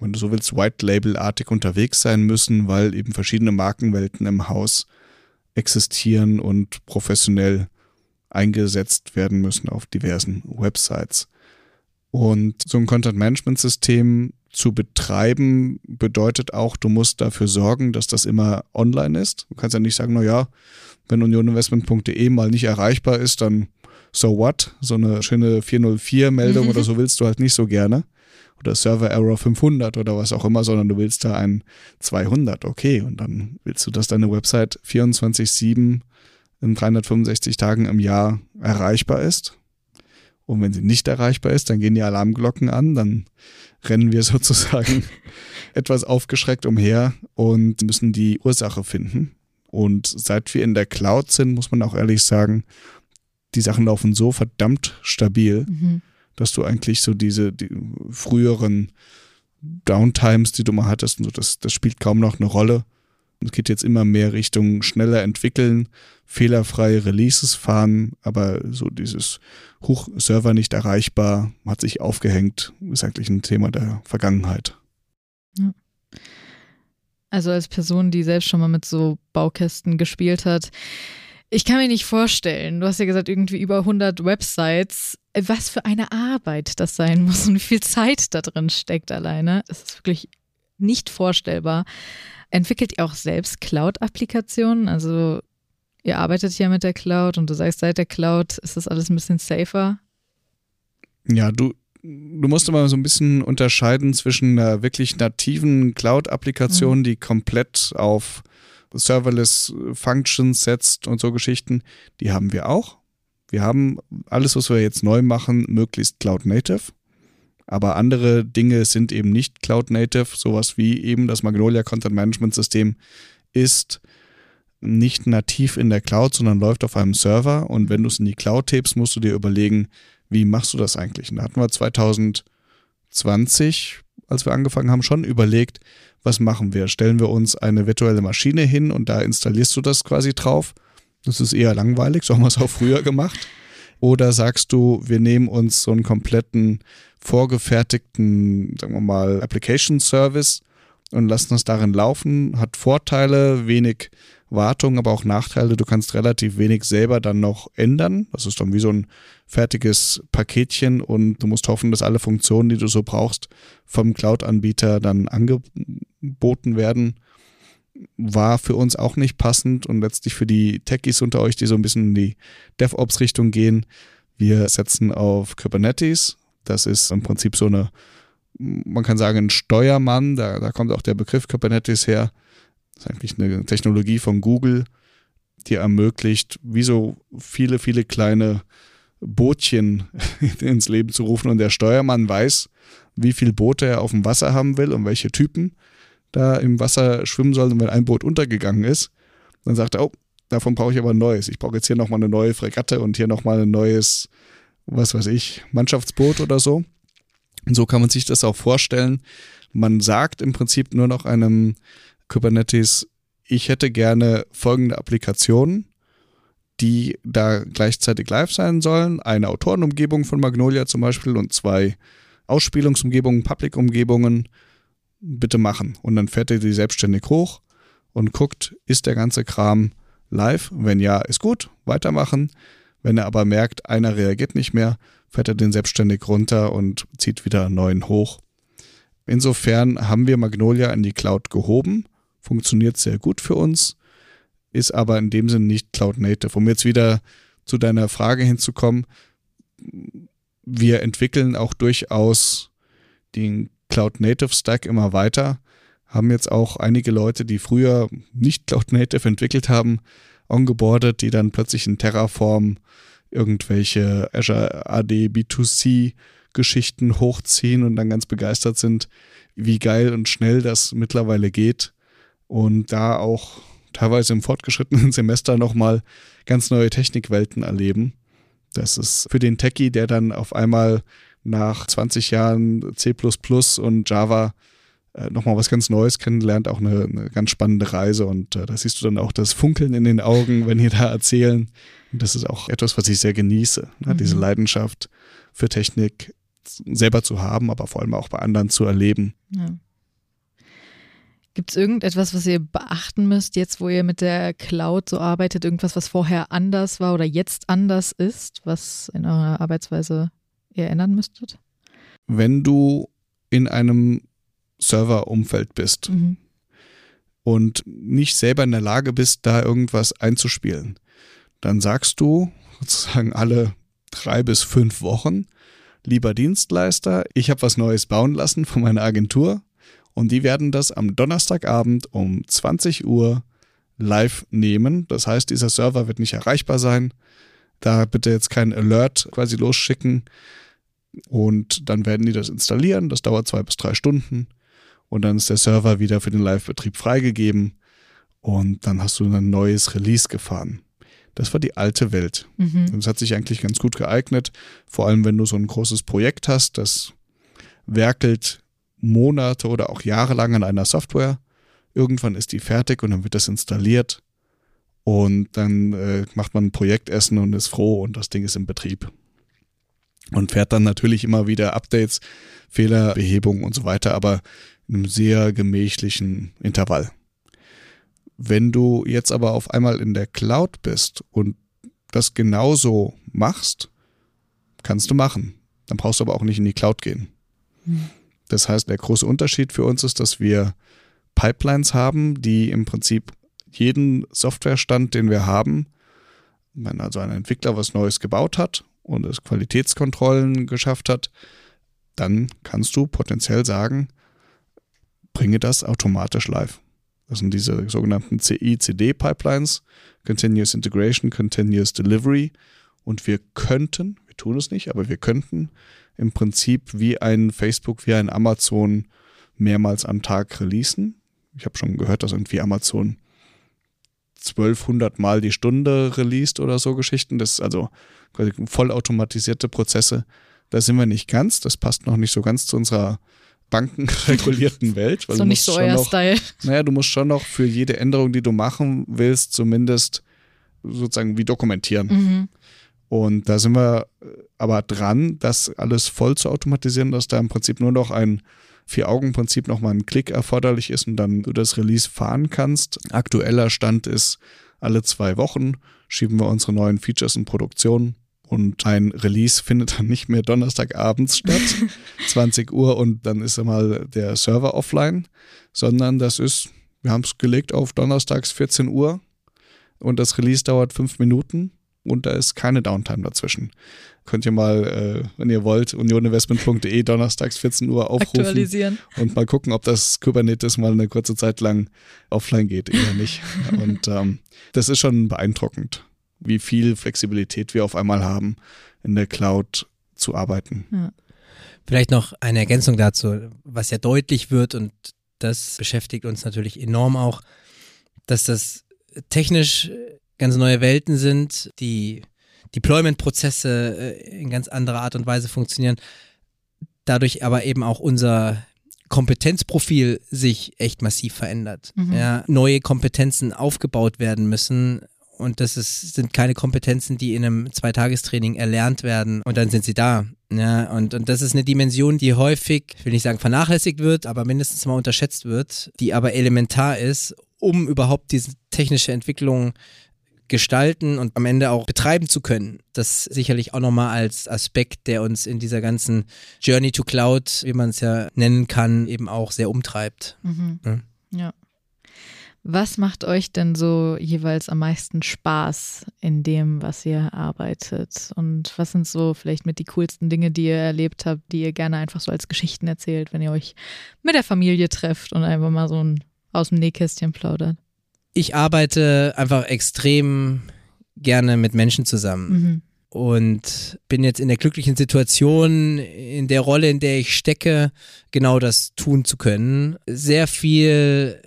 wenn du so willst, White Label-artig unterwegs sein müssen, weil eben verschiedene Markenwelten im Haus existieren und professionell eingesetzt werden müssen auf diversen Websites. Und so ein Content-Management-System zu betreiben bedeutet auch, du musst dafür sorgen, dass das immer online ist. Du kannst ja nicht sagen, na ja, wenn unioninvestment.de mal nicht erreichbar ist, dann so what? So eine schöne 404-Meldung mhm. oder so willst du halt nicht so gerne. Oder Server Error 500 oder was auch immer, sondern du willst da ein 200. Okay, und dann willst du, dass deine Website 24-7 in 365 Tagen im Jahr erreichbar ist. Und wenn sie nicht erreichbar ist, dann gehen die Alarmglocken an, dann rennen wir sozusagen etwas aufgeschreckt umher und müssen die Ursache finden. Und seit wir in der Cloud sind, muss man auch ehrlich sagen, die Sachen laufen so verdammt stabil, mhm. dass du eigentlich so diese die früheren Downtimes, die du mal hattest, und so, das, das spielt kaum noch eine Rolle. Es geht jetzt immer mehr Richtung schneller entwickeln, fehlerfreie Releases fahren, aber so dieses Hochserver nicht erreichbar, hat sich aufgehängt, ist eigentlich ein Thema der Vergangenheit. Ja. also als Person, die selbst schon mal mit so Baukästen gespielt hat, ich kann mir nicht vorstellen, du hast ja gesagt, irgendwie über 100 Websites, was für eine Arbeit das sein muss und wie viel Zeit da drin steckt alleine. Das ist wirklich nicht vorstellbar. Entwickelt ihr auch selbst Cloud-Applikationen? Also ihr arbeitet ja mit der Cloud und du sagst, seit der Cloud ist das alles ein bisschen safer. Ja, du, du musst immer so ein bisschen unterscheiden zwischen einer wirklich nativen Cloud-Applikation, mhm. die komplett auf Serverless Functions setzt und so Geschichten. Die haben wir auch. Wir haben alles, was wir jetzt neu machen, möglichst Cloud Native. Aber andere Dinge sind eben nicht Cloud Native. Sowas wie eben das Magnolia Content Management System ist nicht nativ in der Cloud, sondern läuft auf einem Server. Und wenn du es in die Cloud hebst, musst du dir überlegen, wie machst du das eigentlich? Und da hatten wir 2020, als wir angefangen haben, schon überlegt, was machen wir? Stellen wir uns eine virtuelle Maschine hin und da installierst du das quasi drauf? Das ist eher langweilig, so haben wir es auch früher gemacht. Oder sagst du, wir nehmen uns so einen kompletten vorgefertigten, sagen wir mal, Application Service und lassen das darin laufen, hat Vorteile, wenig Wartung, aber auch Nachteile. Du kannst relativ wenig selber dann noch ändern. Das ist dann wie so ein fertiges Paketchen und du musst hoffen, dass alle Funktionen, die du so brauchst, vom Cloud-Anbieter dann angeboten werden. War für uns auch nicht passend und letztlich für die Techies unter euch, die so ein bisschen in die DevOps-Richtung gehen. Wir setzen auf Kubernetes. Das ist im Prinzip so eine, man kann sagen, ein Steuermann. Da, da kommt auch der Begriff Kubernetes her das ist eigentlich eine Technologie von Google, die ermöglicht, wie so viele, viele kleine Bootchen ins Leben zu rufen und der Steuermann weiß, wie viele Boote er auf dem Wasser haben will und welche Typen da im Wasser schwimmen sollen. Und wenn ein Boot untergegangen ist, dann sagt er, oh, davon brauche ich aber ein neues. Ich brauche jetzt hier nochmal eine neue Fregatte und hier nochmal ein neues, was weiß ich, Mannschaftsboot oder so. Und so kann man sich das auch vorstellen. Man sagt im Prinzip nur noch einem Kubernetes, ich hätte gerne folgende Applikationen, die da gleichzeitig live sein sollen. Eine Autorenumgebung von Magnolia zum Beispiel und zwei Ausspielungsumgebungen, Public-Umgebungen bitte machen. Und dann fährt er die selbstständig hoch und guckt, ist der ganze Kram live? Wenn ja, ist gut, weitermachen. Wenn er aber merkt, einer reagiert nicht mehr, fährt er den selbstständig runter und zieht wieder einen neuen hoch. Insofern haben wir Magnolia in die Cloud gehoben funktioniert sehr gut für uns, ist aber in dem Sinne nicht Cloud Native. Um jetzt wieder zu deiner Frage hinzukommen, wir entwickeln auch durchaus den Cloud Native Stack immer weiter, haben jetzt auch einige Leute, die früher nicht Cloud Native entwickelt haben, ongeboardet, die dann plötzlich in Terraform irgendwelche Azure AD B2C Geschichten hochziehen und dann ganz begeistert sind, wie geil und schnell das mittlerweile geht und da auch teilweise im fortgeschrittenen Semester nochmal ganz neue Technikwelten erleben. Das ist für den Techie, der dann auf einmal nach 20 Jahren C und Java äh, nochmal was ganz Neues kennenlernt, auch eine, eine ganz spannende Reise. Und äh, da siehst du dann auch das Funkeln in den Augen, wenn die da erzählen. Und das ist auch etwas, was ich sehr genieße, ne? mhm. diese Leidenschaft für Technik selber zu haben, aber vor allem auch bei anderen zu erleben. Ja. Gibt es irgendetwas, was ihr beachten müsst, jetzt wo ihr mit der Cloud so arbeitet, irgendwas, was vorher anders war oder jetzt anders ist, was in eurer Arbeitsweise ihr ändern müsstet? Wenn du in einem Serverumfeld bist mhm. und nicht selber in der Lage bist, da irgendwas einzuspielen, dann sagst du sozusagen alle drei bis fünf Wochen, lieber Dienstleister, ich habe was Neues bauen lassen von meiner Agentur und die werden das am Donnerstagabend um 20 Uhr live nehmen. Das heißt, dieser Server wird nicht erreichbar sein. Da bitte jetzt kein Alert quasi losschicken. Und dann werden die das installieren. Das dauert zwei bis drei Stunden. Und dann ist der Server wieder für den Live-Betrieb freigegeben. Und dann hast du ein neues Release gefahren. Das war die alte Welt. Mhm. Das hat sich eigentlich ganz gut geeignet. Vor allem, wenn du so ein großes Projekt hast, das werkelt Monate oder auch Jahre lang an einer Software. Irgendwann ist die fertig und dann wird das installiert und dann äh, macht man ein Projektessen und ist froh und das Ding ist im Betrieb. Und fährt dann natürlich immer wieder Updates, Fehlerbehebung und so weiter, aber in einem sehr gemächlichen Intervall. Wenn du jetzt aber auf einmal in der Cloud bist und das genauso machst, kannst du machen. Dann brauchst du aber auch nicht in die Cloud gehen. Das heißt, der große Unterschied für uns ist, dass wir Pipelines haben, die im Prinzip jeden Softwarestand, den wir haben, wenn also ein Entwickler was Neues gebaut hat und es Qualitätskontrollen geschafft hat, dann kannst du potenziell sagen, bringe das automatisch live. Das sind diese sogenannten CI-CD-Pipelines, Continuous Integration, Continuous Delivery. Und wir könnten, wir tun es nicht, aber wir könnten im Prinzip wie ein Facebook, wie ein Amazon mehrmals am Tag releasen. Ich habe schon gehört, dass irgendwie Amazon 1200 Mal die Stunde released oder so Geschichten. Das ist also quasi vollautomatisierte Prozesse. Da sind wir nicht ganz. Das passt noch nicht so ganz zu unserer bankenregulierten Welt. Weil so nicht so euer noch, Style. Naja, du musst schon noch für jede Änderung, die du machen willst, zumindest sozusagen wie dokumentieren. Mhm. Und da sind wir aber dran, das alles voll zu automatisieren, dass da im Prinzip nur noch ein Vier-Augen-Prinzip nochmal ein Klick erforderlich ist und dann du das Release fahren kannst. Aktueller Stand ist, alle zwei Wochen schieben wir unsere neuen Features in Produktion und ein Release findet dann nicht mehr Donnerstagabends statt, 20 Uhr und dann ist einmal der Server offline, sondern das ist, wir haben es gelegt auf Donnerstags 14 Uhr und das Release dauert fünf Minuten und da ist keine Downtime dazwischen. Könnt ihr mal, äh, wenn ihr wollt, unioninvestment.de donnerstags 14 Uhr aufrufen und mal gucken, ob das Kubernetes mal eine kurze Zeit lang offline geht, eher nicht. und ähm, das ist schon beeindruckend, wie viel Flexibilität wir auf einmal haben, in der Cloud zu arbeiten. Ja. Vielleicht noch eine Ergänzung dazu, was ja deutlich wird und das beschäftigt uns natürlich enorm auch, dass das technisch ganz neue Welten sind, die Deployment-Prozesse äh, in ganz anderer Art und Weise funktionieren, dadurch aber eben auch unser Kompetenzprofil sich echt massiv verändert. Mhm. Ja, neue Kompetenzen aufgebaut werden müssen. Und das ist, sind keine Kompetenzen, die in einem Zweitagestraining erlernt werden und dann sind sie da. Ja, und, und das ist eine Dimension, die häufig, ich will nicht sagen vernachlässigt wird, aber mindestens mal unterschätzt wird, die aber elementar ist, um überhaupt diese technische Entwicklung gestalten und am Ende auch betreiben zu können. Das sicherlich auch nochmal als Aspekt, der uns in dieser ganzen Journey to Cloud, wie man es ja nennen kann, eben auch sehr umtreibt. Mhm. Ja. Ja. Was macht euch denn so jeweils am meisten Spaß in dem, was ihr arbeitet? Und was sind so vielleicht mit die coolsten Dinge, die ihr erlebt habt, die ihr gerne einfach so als Geschichten erzählt, wenn ihr euch mit der Familie trefft und einfach mal so ein aus dem Nähkästchen plaudert? Ich arbeite einfach extrem gerne mit Menschen zusammen. Mhm. und bin jetzt in der glücklichen Situation, in der Rolle, in der ich stecke, genau das tun zu können. Sehr viel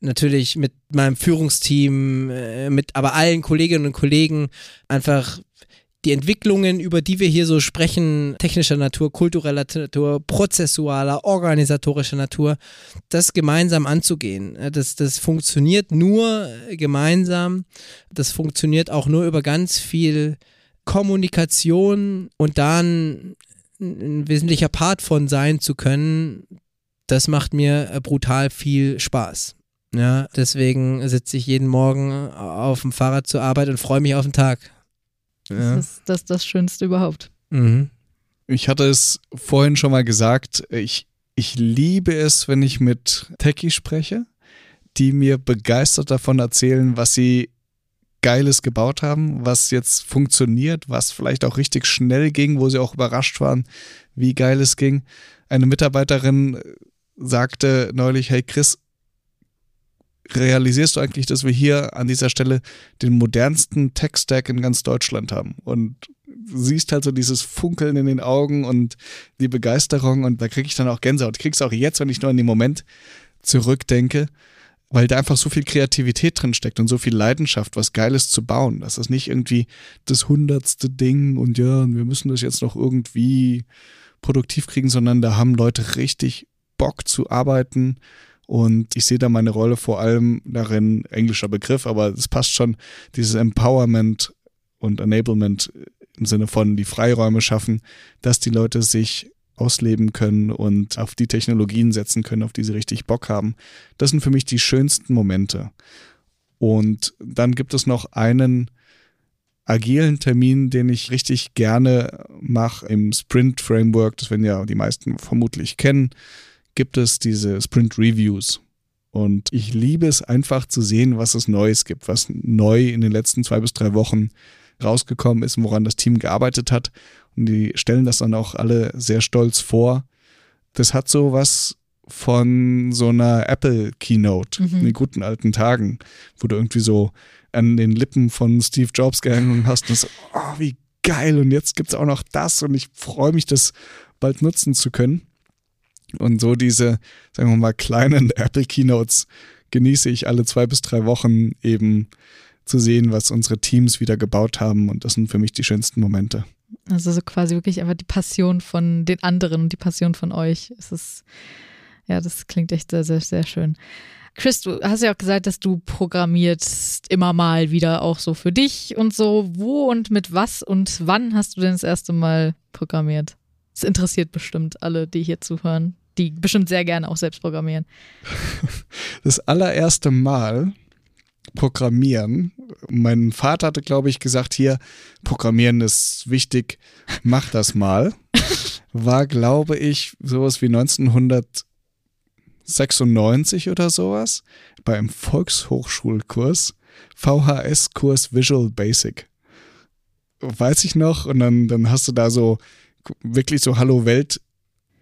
natürlich mit meinem Führungsteam, äh, mit aber allen Kolleginnen und Kollegen einfach die Entwicklungen, über die wir hier so sprechen, technischer Natur, kultureller Natur, prozessualer, organisatorischer Natur, das gemeinsam anzugehen. Äh, Das, das funktioniert nur gemeinsam. Das funktioniert auch nur über ganz viel Kommunikation und dann ein wesentlicher Part von sein zu können. Das macht mir äh, brutal viel Spaß. Ja, deswegen sitze ich jeden Morgen auf dem Fahrrad zur Arbeit und freue mich auf den Tag. Ja. Das ist das, das Schönste überhaupt. Mhm. Ich hatte es vorhin schon mal gesagt, ich, ich liebe es, wenn ich mit Techies spreche, die mir begeistert davon erzählen, was sie Geiles gebaut haben, was jetzt funktioniert, was vielleicht auch richtig schnell ging, wo sie auch überrascht waren, wie geil es ging. Eine Mitarbeiterin sagte neulich, hey Chris, realisierst du eigentlich, dass wir hier an dieser Stelle den modernsten Tech-Stack in ganz Deutschland haben? Und siehst halt so dieses Funkeln in den Augen und die Begeisterung und da kriege ich dann auch Gänsehaut. Ich krieg's auch jetzt, wenn ich nur an den Moment zurückdenke, weil da einfach so viel Kreativität drin steckt und so viel Leidenschaft, was Geiles zu bauen. Das ist nicht irgendwie das hundertste Ding und ja, wir müssen das jetzt noch irgendwie produktiv kriegen, sondern da haben Leute richtig Bock zu arbeiten. Und ich sehe da meine Rolle vor allem darin, englischer Begriff, aber es passt schon, dieses Empowerment und Enablement im Sinne von die Freiräume schaffen, dass die Leute sich ausleben können und auf die Technologien setzen können, auf die sie richtig Bock haben. Das sind für mich die schönsten Momente. Und dann gibt es noch einen agilen Termin, den ich richtig gerne mache im Sprint Framework. Das werden ja die meisten vermutlich kennen. Gibt es diese Sprint Reviews. Und ich liebe es einfach zu sehen, was es Neues gibt, was neu in den letzten zwei bis drei Wochen rausgekommen ist, woran das Team gearbeitet hat. Und die stellen das dann auch alle sehr stolz vor. Das hat so was von so einer Apple Keynote mhm. in den guten alten Tagen, wo du irgendwie so an den Lippen von Steve Jobs gehangen hast und so, oh, wie geil und jetzt gibt es auch noch das und ich freue mich, das bald nutzen zu können. Und so diese, sagen wir mal, kleinen Apple Keynotes genieße ich alle zwei bis drei Wochen eben zu sehen, was unsere Teams wieder gebaut haben. Und das sind für mich die schönsten Momente. Also so quasi wirklich einfach die Passion von den anderen und die Passion von euch. Es ist, ja, das klingt echt sehr, sehr, sehr schön. Chris, du hast ja auch gesagt, dass du programmierst immer mal wieder auch so für dich und so. Wo und mit was und wann hast du denn das erste Mal programmiert? Das interessiert bestimmt alle, die hier zuhören, die bestimmt sehr gerne auch selbst programmieren. Das allererste Mal programmieren. Mein Vater hatte, glaube ich, gesagt, hier, programmieren ist wichtig, mach das mal. War, glaube ich, sowas wie 1996 oder sowas, bei einem Volkshochschulkurs, VHS-Kurs Visual Basic. Weiß ich noch, und dann, dann hast du da so wirklich so Hallo Welt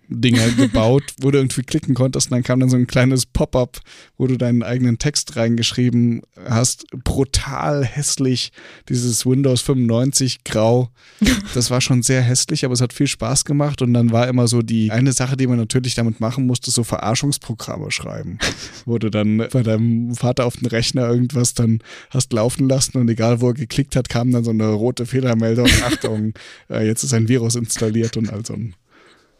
Dinger gebaut, wo du irgendwie klicken konntest und dann kam dann so ein kleines Pop-up, wo du deinen eigenen Text reingeschrieben hast. Brutal hässlich, dieses Windows 95 grau. Das war schon sehr hässlich, aber es hat viel Spaß gemacht und dann war immer so die eine Sache, die man natürlich damit machen musste, so Verarschungsprogramme schreiben, wo du dann bei deinem Vater auf den Rechner irgendwas dann hast laufen lassen und egal wo er geklickt hat, kam dann so eine rote Fehlermeldung, Achtung, äh, jetzt ist ein Virus installiert und all so ein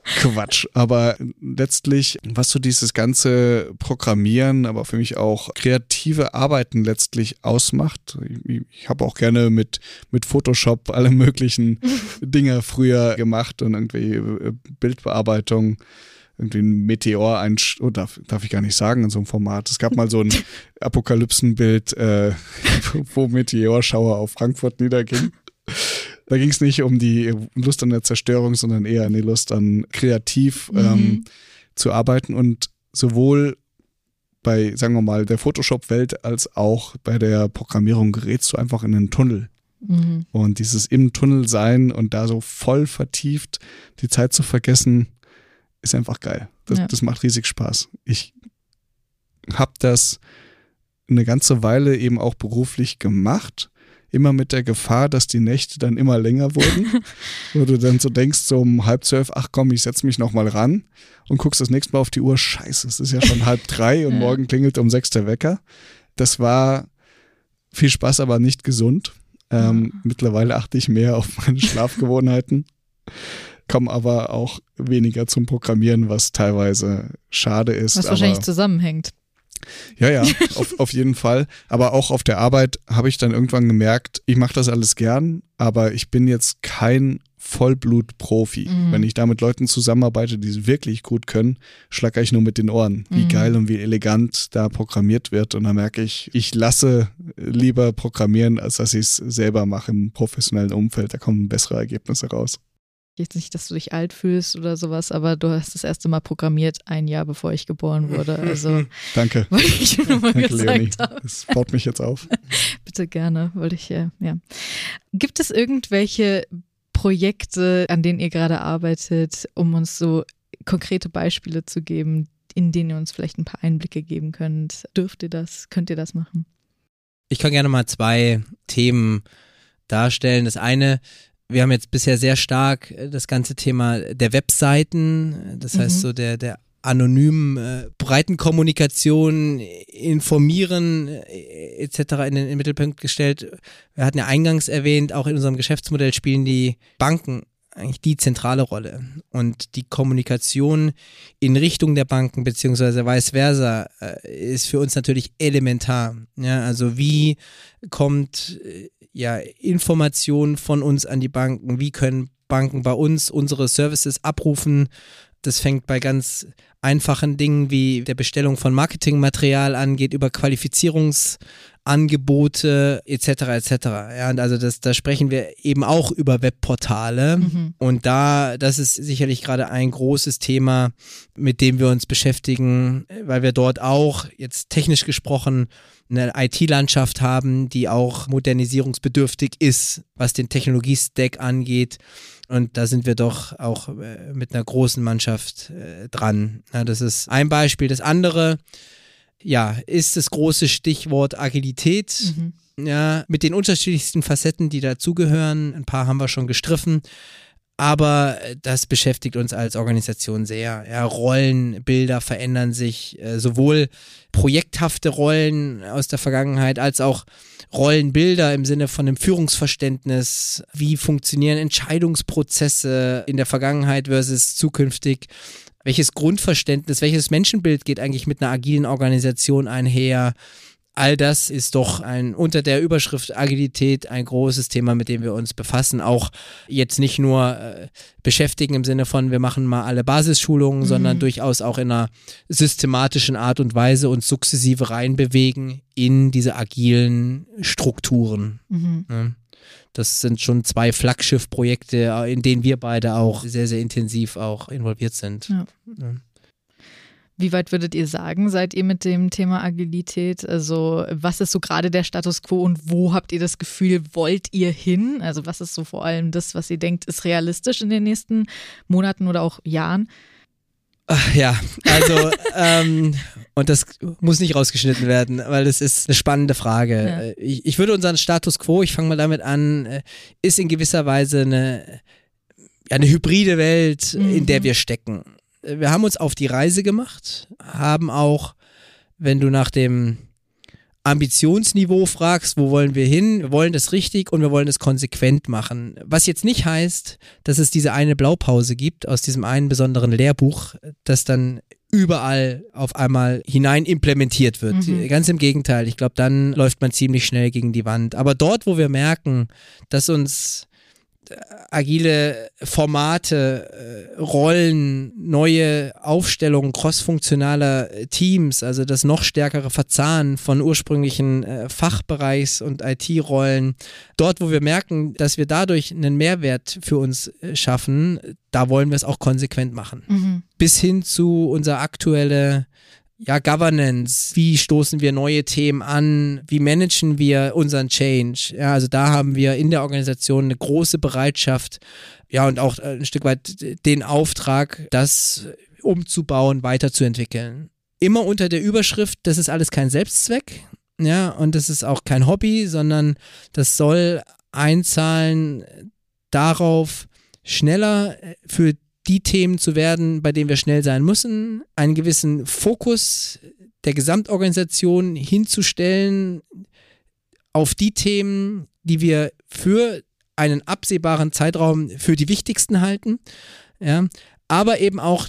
Quatsch. Aber letztlich, was so dieses ganze Programmieren, aber für mich auch kreative Arbeiten letztlich ausmacht. Ich, ich habe auch gerne mit, mit Photoshop alle möglichen Dinge früher gemacht und irgendwie äh, Bildbearbeitung irgendwie ein Meteor ein oh, darf, darf ich gar nicht sagen in so einem Format. Es gab mal so ein Apokalypsenbild, äh, wo Meteorschauer auf Frankfurt niederging. Da ging es nicht um die Lust an der Zerstörung, sondern eher an die Lust an kreativ mhm. ähm, zu arbeiten und sowohl bei, sagen wir mal, der Photoshop-Welt als auch bei der Programmierung gerätst du einfach in einen Tunnel. Mhm. Und dieses im Tunnel sein und da so voll vertieft die Zeit zu vergessen, ist einfach geil. Das, ja. das macht riesig Spaß. Ich habe das eine ganze Weile eben auch beruflich gemacht immer mit der Gefahr, dass die Nächte dann immer länger wurden. wo du dann so denkst, so um halb zwölf, ach komm, ich setze mich nochmal ran und guckst das nächste Mal auf die Uhr, scheiße, es ist ja schon halb drei und ja. morgen klingelt um sechs der Wecker. Das war viel Spaß, aber nicht gesund. Ähm, ja. Mittlerweile achte ich mehr auf meine Schlafgewohnheiten, komme aber auch weniger zum Programmieren, was teilweise schade ist. Was wahrscheinlich zusammenhängt. Ja, ja, auf, auf jeden Fall. Aber auch auf der Arbeit habe ich dann irgendwann gemerkt, ich mache das alles gern, aber ich bin jetzt kein Vollblut-Profi. Mhm. Wenn ich da mit Leuten zusammenarbeite, die es wirklich gut können, schlage ich nur mit den Ohren, wie mhm. geil und wie elegant da programmiert wird. Und dann merke ich, ich lasse lieber programmieren, als dass ich es selber mache im professionellen Umfeld. Da kommen bessere Ergebnisse raus jetzt nicht, dass du dich alt fühlst oder sowas, aber du hast das erste Mal programmiert ein Jahr bevor ich geboren wurde. Also danke. Wollte ich nur mal danke, gesagt Leonie. haben. Das baut mich jetzt auf. Bitte gerne, wollte ich ja. ja. Gibt es irgendwelche Projekte, an denen ihr gerade arbeitet, um uns so konkrete Beispiele zu geben, in denen ihr uns vielleicht ein paar Einblicke geben könnt? Dürft ihr das? Könnt ihr das machen? Ich kann gerne mal zwei Themen darstellen. Das eine wir haben jetzt bisher sehr stark äh, das ganze Thema der Webseiten, das heißt mhm. so der, der anonymen äh, Breitenkommunikation, Informieren äh, etc. In den, in den Mittelpunkt gestellt. Wir hatten ja eingangs erwähnt, auch in unserem Geschäftsmodell spielen die Banken eigentlich die zentrale Rolle. Und die Kommunikation in Richtung der Banken beziehungsweise vice versa äh, ist für uns natürlich elementar. Ja, also wie kommt äh, ja Information von uns an die Banken? Wie können Banken bei uns unsere Services abrufen? Das fängt bei ganz einfachen Dingen wie der Bestellung von Marketingmaterial an, geht über Qualifizierungs Angebote etc. etc. Ja, und also das, da sprechen wir eben auch über Webportale Mhm. und da, das ist sicherlich gerade ein großes Thema, mit dem wir uns beschäftigen, weil wir dort auch jetzt technisch gesprochen eine IT-Landschaft haben, die auch modernisierungsbedürftig ist, was den Technologiestack angeht. Und da sind wir doch auch äh, mit einer großen Mannschaft äh, dran. Ja, das ist ein Beispiel. Das andere, ja, ist das große Stichwort Agilität. Mhm. Ja, mit den unterschiedlichsten Facetten, die dazugehören. Ein paar haben wir schon gestriffen. Aber das beschäftigt uns als Organisation sehr. Ja, Rollenbilder verändern sich, äh, sowohl projekthafte Rollen aus der Vergangenheit als auch Rollenbilder im Sinne von einem Führungsverständnis. Wie funktionieren Entscheidungsprozesse in der Vergangenheit versus zukünftig? Welches Grundverständnis, welches Menschenbild geht eigentlich mit einer agilen Organisation einher? All das ist doch ein unter der Überschrift Agilität ein großes Thema, mit dem wir uns befassen. Auch jetzt nicht nur äh, beschäftigen im Sinne von, wir machen mal alle Basisschulungen, sondern durchaus auch in einer systematischen Art und Weise uns sukzessive reinbewegen in diese agilen Strukturen. Mhm. Ne? Das sind schon zwei Flaggschiff-Projekte, in denen wir beide auch sehr, sehr intensiv auch involviert sind. Ja. Wie weit würdet ihr sagen, seid ihr mit dem Thema Agilität? Also, was ist so gerade der Status quo und wo habt ihr das Gefühl, wollt ihr hin? Also, was ist so vor allem das, was ihr denkt, ist realistisch in den nächsten Monaten oder auch Jahren? Ach, ja, also, ähm, und das muss nicht rausgeschnitten werden, weil das ist eine spannende Frage. Ja. Ich, ich würde unseren Status quo, ich fange mal damit an, äh, ist in gewisser Weise eine, eine hybride Welt, in Mhm. der wir stecken. Äh, Wir haben uns auf die Reise gemacht, haben auch, wenn du nach dem Ambitionsniveau fragst, wo wollen wir hin? Wir wollen das richtig und wir wollen es konsequent machen. Was jetzt nicht heißt, dass es diese eine Blaupause gibt aus diesem einen besonderen Lehrbuch, das dann überall auf einmal hinein implementiert wird. Mhm. Ganz im Gegenteil. Ich glaube, dann läuft man ziemlich schnell gegen die Wand. Aber dort, wo wir merken, dass uns agile Formate, äh, Rollen, neue Aufstellungen crossfunktionaler äh, Teams, also das noch stärkere Verzahnen von ursprünglichen äh, Fachbereichs- und IT-Rollen, dort, wo wir merken, dass wir dadurch einen Mehrwert für uns schaffen, da wollen wir es auch konsequent machen Mhm. bis hin zu unser aktuelle ja, Governance, wie stoßen wir neue Themen an, wie managen wir unseren Change. Ja, also da haben wir in der Organisation eine große Bereitschaft, ja, und auch äh, ein Stück weit den Auftrag, das umzubauen, weiterzuentwickeln. Immer unter der Überschrift, das ist alles kein Selbstzweck, ja, und das ist auch kein Hobby, sondern das soll einzahlen darauf, schneller äh, für die Themen zu werden, bei denen wir schnell sein müssen, einen gewissen Fokus der Gesamtorganisation hinzustellen auf die Themen, die wir für einen absehbaren Zeitraum für die wichtigsten halten, ja, aber eben auch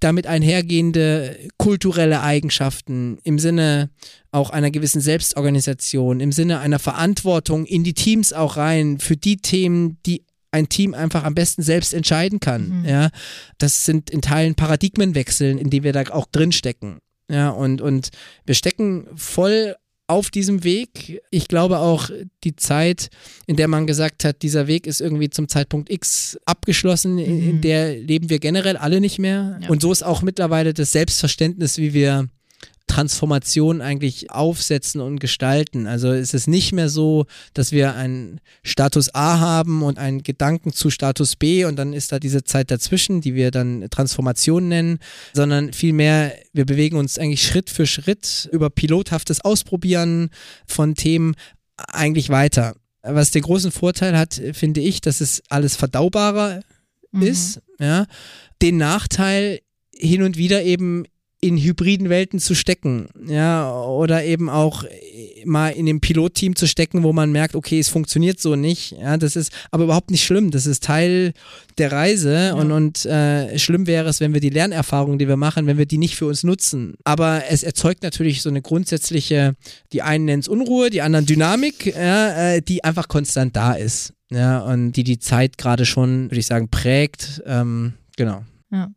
damit einhergehende kulturelle Eigenschaften im Sinne auch einer gewissen Selbstorganisation, im Sinne einer Verantwortung in die Teams auch rein für die Themen, die ein Team einfach am besten selbst entscheiden kann. Mhm. Ja, das sind in Teilen Paradigmenwechseln, in die wir da auch drinstecken. Ja, und, und wir stecken voll auf diesem Weg. Ich glaube auch die Zeit, in der man gesagt hat, dieser Weg ist irgendwie zum Zeitpunkt X abgeschlossen, in, in Mhm. der leben wir generell alle nicht mehr. Ja. Und so ist auch mittlerweile das Selbstverständnis, wie wir Transformation eigentlich aufsetzen und gestalten. Also es ist nicht mehr so, dass wir einen Status A haben und einen Gedanken zu Status B und dann ist da diese Zeit dazwischen, die wir dann Transformation nennen, sondern vielmehr, wir bewegen uns eigentlich Schritt für Schritt über pilothaftes Ausprobieren von Themen eigentlich weiter. Was den großen Vorteil hat, finde ich, dass es alles verdaubarer Mhm. ist, ja, den Nachteil hin und wieder eben in hybriden Welten zu stecken, ja, oder eben auch äh, mal in dem Pilotteam zu stecken, wo man merkt, okay, es funktioniert so nicht, ja, das ist aber überhaupt nicht schlimm, das ist Teil der Reise und, und äh, schlimm wäre es, wenn wir die Lernerfahrungen, die wir machen, wenn wir die nicht für uns nutzen, aber es erzeugt natürlich so eine grundsätzliche, die einen nennen es Unruhe, die anderen Dynamik, ja, äh, die einfach konstant da ist, ja, und die die Zeit gerade schon, würde ich sagen, prägt, ähm, genau. Ja,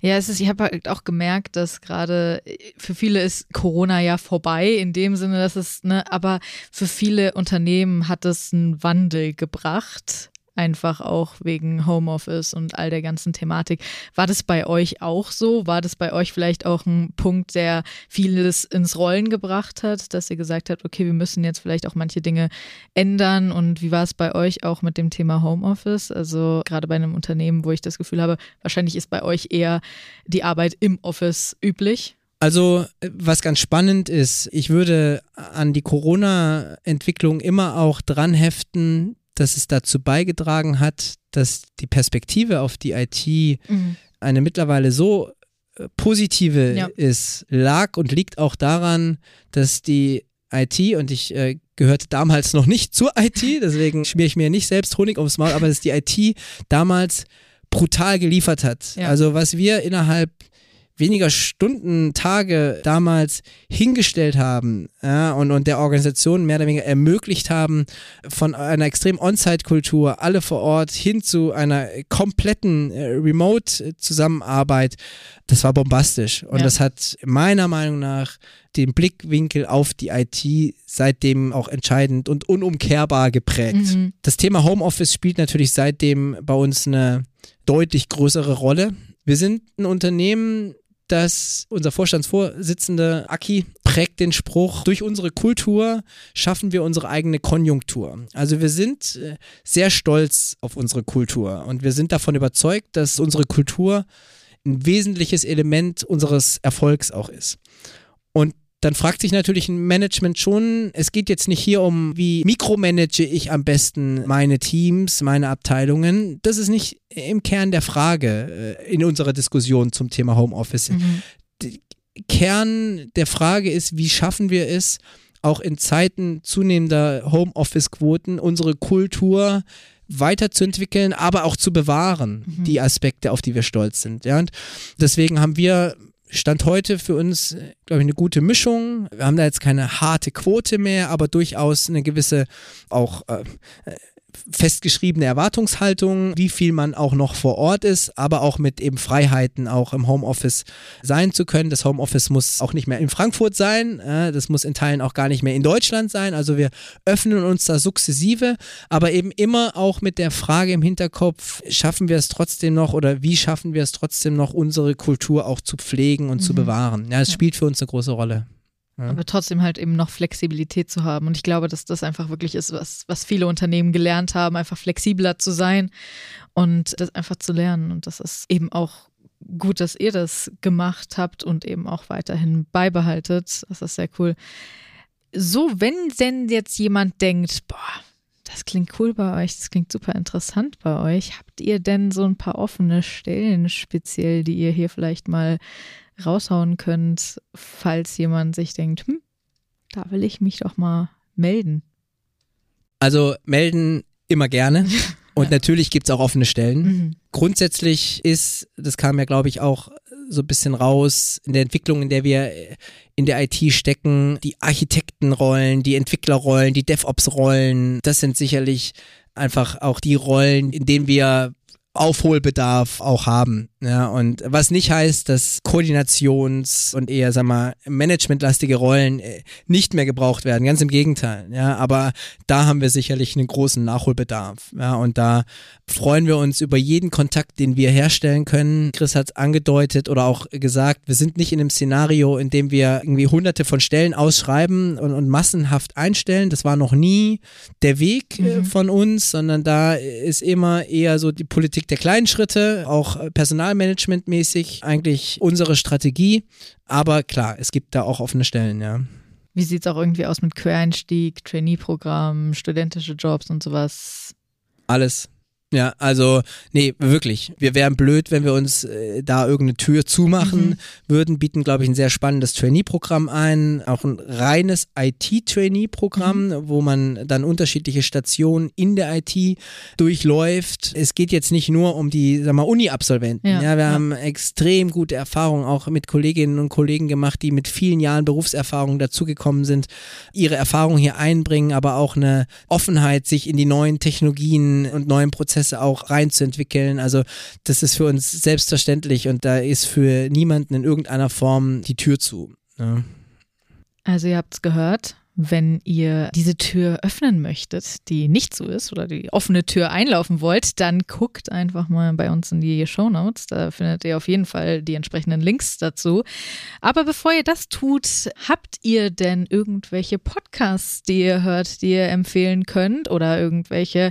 es ist, ich habe halt auch gemerkt, dass gerade für viele ist Corona ja vorbei, in dem Sinne, dass es, ne, aber für viele Unternehmen hat es einen Wandel gebracht einfach auch wegen Homeoffice und all der ganzen Thematik. War das bei euch auch so? War das bei euch vielleicht auch ein Punkt, der vieles ins Rollen gebracht hat, dass ihr gesagt habt, okay, wir müssen jetzt vielleicht auch manche Dinge ändern? Und wie war es bei euch auch mit dem Thema Homeoffice? Also gerade bei einem Unternehmen, wo ich das Gefühl habe, wahrscheinlich ist bei euch eher die Arbeit im Office üblich. Also, was ganz spannend ist, ich würde an die Corona-Entwicklung immer auch dran heften, dass es dazu beigetragen hat, dass die Perspektive auf die IT mhm. eine mittlerweile so äh, positive ja. ist, lag und liegt auch daran, dass die IT und ich äh, gehörte damals noch nicht zur IT, deswegen schmiere ich mir nicht selbst Honig aufs Maul, aber dass die IT damals brutal geliefert hat. Ja. Also was wir innerhalb weniger Stunden, Tage damals hingestellt haben ja, und, und der Organisation mehr oder weniger ermöglicht haben, von einer extrem On-Site-Kultur, alle vor Ort, hin zu einer kompletten äh, Remote-Zusammenarbeit, das war bombastisch. Und ja. das hat meiner Meinung nach den Blickwinkel auf die IT seitdem auch entscheidend und unumkehrbar geprägt. Mhm. Das Thema Homeoffice spielt natürlich seitdem bei uns eine deutlich größere Rolle. Wir sind ein Unternehmen, dass unser Vorstandsvorsitzende Aki prägt den Spruch, durch unsere Kultur schaffen wir unsere eigene Konjunktur. Also wir sind äh, sehr stolz auf unsere Kultur und wir sind davon überzeugt, dass unsere Kultur ein wesentliches Element unseres Erfolgs auch ist. Dann fragt sich natürlich ein Management schon, es geht jetzt nicht hier um, wie mikromanage ich am besten meine Teams, meine Abteilungen. Das ist nicht im Kern der Frage äh, in unserer Diskussion zum Thema Homeoffice. Mhm. Kern der Frage ist, wie schaffen wir es, auch in Zeiten zunehmender Homeoffice-Quoten unsere Kultur weiterzuentwickeln, aber auch zu bewahren, mhm. die Aspekte, auf die wir stolz sind. Ja? Und deswegen haben wir Stand heute für uns, glaube ich, eine gute Mischung. Wir haben da jetzt keine harte Quote mehr, aber durchaus eine gewisse auch äh, festgeschriebene Erwartungshaltung, wie viel man auch noch vor Ort ist, aber auch mit eben Freiheiten auch im Homeoffice sein zu können. Das Homeoffice muss auch nicht mehr in Frankfurt sein, äh, das muss in Teilen auch gar nicht mehr in Deutschland sein. Also wir öffnen uns da sukzessive, aber eben immer auch mit der Frage im Hinterkopf, schaffen wir es trotzdem noch oder wie schaffen wir es trotzdem noch, unsere Kultur auch zu pflegen und mhm. zu bewahren. Ja, es spielt für uns eine große Rolle. Ja. Aber trotzdem halt eben noch Flexibilität zu haben. Und ich glaube, dass das einfach wirklich ist, was, was viele Unternehmen gelernt haben, einfach flexibler zu sein und das einfach zu lernen. Und das ist eben auch gut, dass ihr das gemacht habt und eben auch weiterhin beibehaltet. Das ist sehr cool. So, wenn denn jetzt jemand denkt, boah, das klingt cool bei euch, das klingt super interessant bei euch. Habt ihr denn so ein paar offene Stellen speziell, die ihr hier vielleicht mal raushauen könnt, falls jemand sich denkt, hm, da will ich mich doch mal melden. Also melden immer gerne. Und natürlich gibt es auch offene Stellen. Mhm. Grundsätzlich ist, das kam ja, glaube ich, auch so ein bisschen raus in der Entwicklung, in der wir in der IT stecken, die Architektenrollen, die Entwicklerrollen, die DevOps-Rollen, das sind sicherlich einfach auch die Rollen, in denen wir Aufholbedarf auch haben. Ja, und was nicht heißt, dass Koordinations- und eher, sag mal, managementlastige Rollen äh, nicht mehr gebraucht werden. Ganz im Gegenteil. Ja, aber da haben wir sicherlich einen großen Nachholbedarf. Ja, und da freuen wir uns über jeden Kontakt, den wir herstellen können. Chris hat es angedeutet oder auch gesagt, wir sind nicht in einem Szenario, in dem wir irgendwie hunderte von Stellen ausschreiben und, und massenhaft einstellen. Das war noch nie der Weg äh, mhm. von uns, sondern da ist immer eher so die Politik Politik der kleinen Schritte, auch äh, personalmanagementmäßig eigentlich unsere Strategie. Aber klar, es gibt da auch offene Stellen, ja. Wie sieht es auch irgendwie aus mit Quereinstieg, Trainee-Programm, studentische Jobs und sowas? Alles. Ja, also, nee, wirklich. Wir wären blöd, wenn wir uns äh, da irgendeine Tür zumachen mhm. würden, bieten, glaube ich, ein sehr spannendes Trainee-Programm ein, auch ein reines IT-Trainee-Programm, mhm. wo man dann unterschiedliche Stationen in der IT durchläuft. Es geht jetzt nicht nur um die, sag mal, Uni-Absolventen. Ja, ja, wir ja. haben extrem gute Erfahrungen auch mit Kolleginnen und Kollegen gemacht, die mit vielen Jahren Berufserfahrung dazugekommen sind, ihre Erfahrungen hier einbringen, aber auch eine Offenheit, sich in die neuen Technologien und neuen Prozesse Prozesse auch reinzuentwickeln. Also das ist für uns selbstverständlich und da ist für niemanden in irgendeiner Form die Tür zu. Ja. Also ihr habt es gehört, wenn ihr diese Tür öffnen möchtet, die nicht so ist oder die offene Tür einlaufen wollt, dann guckt einfach mal bei uns in die Show Notes. Da findet ihr auf jeden Fall die entsprechenden Links dazu. Aber bevor ihr das tut, habt ihr denn irgendwelche Podcasts, die ihr hört, die ihr empfehlen könnt oder irgendwelche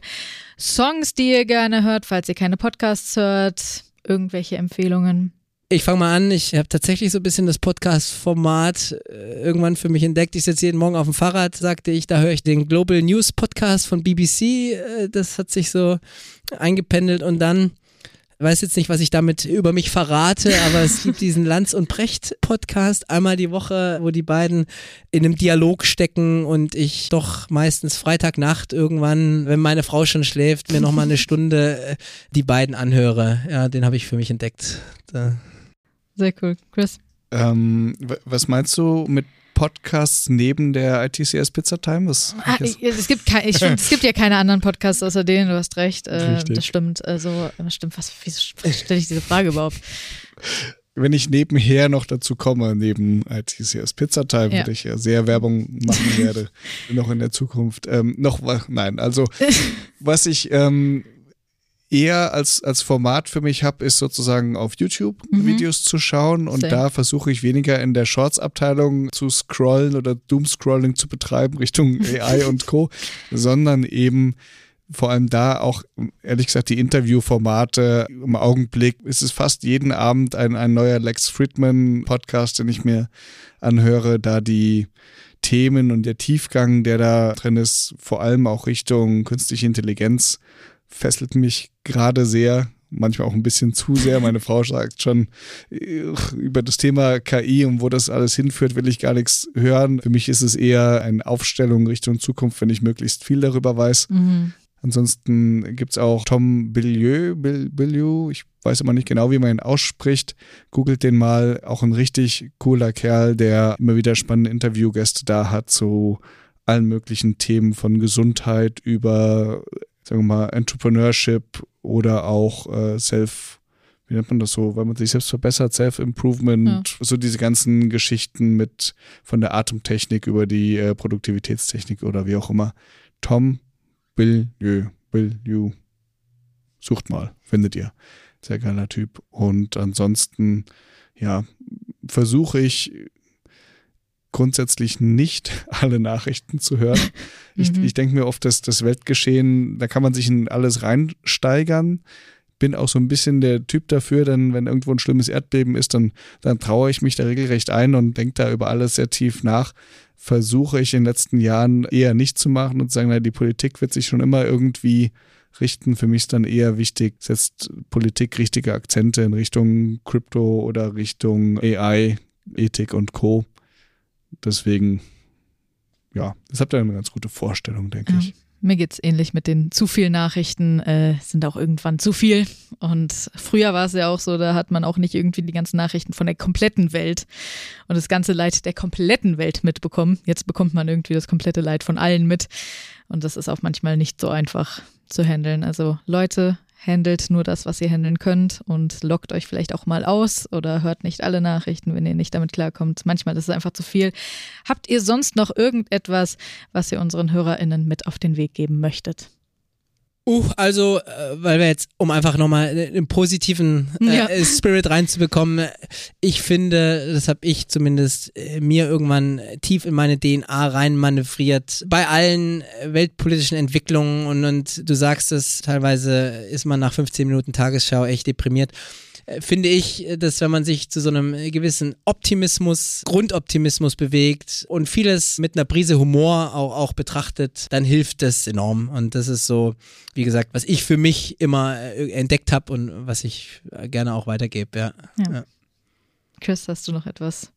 Songs, die ihr gerne hört, falls ihr keine Podcasts hört? Irgendwelche Empfehlungen? Ich fange mal an. Ich habe tatsächlich so ein bisschen das Podcast-Format äh, irgendwann für mich entdeckt. Ich sitze jeden Morgen auf dem Fahrrad, sagte ich, da höre ich den Global News Podcast von BBC. Äh, das hat sich so eingependelt und dann weiß jetzt nicht, was ich damit über mich verrate, aber es gibt diesen Lanz und Precht Podcast einmal die Woche, wo die beiden in einem Dialog stecken und ich doch meistens Freitagnacht irgendwann, wenn meine Frau schon schläft, mir nochmal eine Stunde äh, die beiden anhöre. Ja, den habe ich für mich entdeckt. Da. Sehr cool. Chris? Ähm, was meinst du mit Podcasts neben der ITCS Pizza Time? Was ah, es, gibt kein, ich es gibt ja keine anderen Podcasts außer denen, du hast recht. Äh, das stimmt. Also, das stimmt. Was, wie stelle ich diese Frage überhaupt? Wenn ich nebenher noch dazu komme, neben ITCS Pizza Time, ja. würde ich ja sehr Werbung machen werde, noch in der Zukunft. Ähm, noch, nein, also was ich ähm, eher als, als Format für mich habe, ist sozusagen auf YouTube mhm. Videos zu schauen und Same. da versuche ich weniger in der Shorts-Abteilung zu scrollen oder Doom-Scrolling zu betreiben Richtung AI und Co., sondern eben vor allem da auch, ehrlich gesagt, die Interviewformate im Augenblick ist es fast jeden Abend ein, ein neuer Lex Friedman Podcast, den ich mir anhöre, da die Themen und der Tiefgang, der da drin ist, vor allem auch Richtung künstliche Intelligenz fesselt mich gerade sehr, manchmal auch ein bisschen zu sehr. Meine Frau sagt schon, über das Thema KI und wo das alles hinführt, will ich gar nichts hören. Für mich ist es eher eine Aufstellung Richtung Zukunft, wenn ich möglichst viel darüber weiß. Mhm. Ansonsten gibt es auch Tom Billieu, Billieu, ich weiß immer nicht genau, wie man ihn ausspricht. Googelt den mal, auch ein richtig cooler Kerl, der immer wieder spannende Interviewgäste da hat zu allen möglichen Themen von Gesundheit über sagen wir mal, Entrepreneurship oder auch äh, Self, wie nennt man das so, weil man sich selbst verbessert, Self-Improvement, ja. so diese ganzen Geschichten mit von der Atemtechnik über die äh, Produktivitätstechnik oder wie auch immer. Tom Billieu, Billieu, sucht mal, findet ihr. Sehr geiler Typ. Und ansonsten, ja, versuche ich grundsätzlich nicht alle Nachrichten zu hören. Ich, mhm. ich denke mir oft, dass das Weltgeschehen, da kann man sich in alles reinsteigern. Bin auch so ein bisschen der Typ dafür, denn wenn irgendwo ein schlimmes Erdbeben ist, dann, dann traue ich mich da regelrecht ein und denke da über alles sehr tief nach. Versuche ich in den letzten Jahren eher nicht zu machen und zu sagen, na, die Politik wird sich schon immer irgendwie richten. Für mich ist dann eher wichtig, setzt Politik richtige Akzente in Richtung Krypto oder Richtung AI, Ethik und Co. Deswegen, ja, das habt ihr eine ganz gute Vorstellung, denke ja. ich. Mir geht es ähnlich mit den zu vielen Nachrichten, äh, sind auch irgendwann zu viel. Und früher war es ja auch so, da hat man auch nicht irgendwie die ganzen Nachrichten von der kompletten Welt und das ganze Leid der kompletten Welt mitbekommen. Jetzt bekommt man irgendwie das komplette Leid von allen mit. Und das ist auch manchmal nicht so einfach zu handeln. Also Leute, handelt nur das, was ihr handeln könnt und loggt euch vielleicht auch mal aus oder hört nicht alle Nachrichten, wenn ihr nicht damit klarkommt. Manchmal ist es einfach zu viel. Habt ihr sonst noch irgendetwas, was ihr unseren HörerInnen mit auf den Weg geben möchtet? Uh, also, äh, weil wir jetzt, um einfach nochmal einen positiven äh, ja. Spirit reinzubekommen, ich finde, das habe ich zumindest äh, mir irgendwann tief in meine DNA reinmanövriert. Bei allen äh, weltpolitischen Entwicklungen und, und du sagst es, teilweise ist man nach 15 Minuten Tagesschau echt deprimiert. Äh, finde ich, dass wenn man sich zu so einem gewissen Optimismus, Grundoptimismus bewegt und vieles mit einer Prise Humor auch, auch betrachtet, dann hilft das enorm. Und das ist so, wie gesagt, was ich für mich immer äh, entdeckt habe und was ich gerne auch weitergebe. Ja. ja. ja. Chris, hast du noch etwas?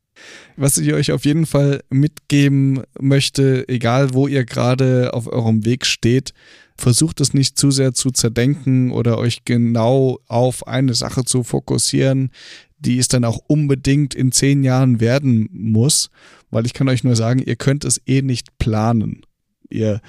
Was ich euch auf jeden Fall mitgeben möchte, egal wo ihr gerade auf eurem Weg steht, versucht es nicht zu sehr zu zerdenken oder euch genau auf eine Sache zu fokussieren, die es dann auch unbedingt in zehn Jahren werden muss, weil ich kann euch nur sagen, ihr könnt es eh nicht planen. Ihr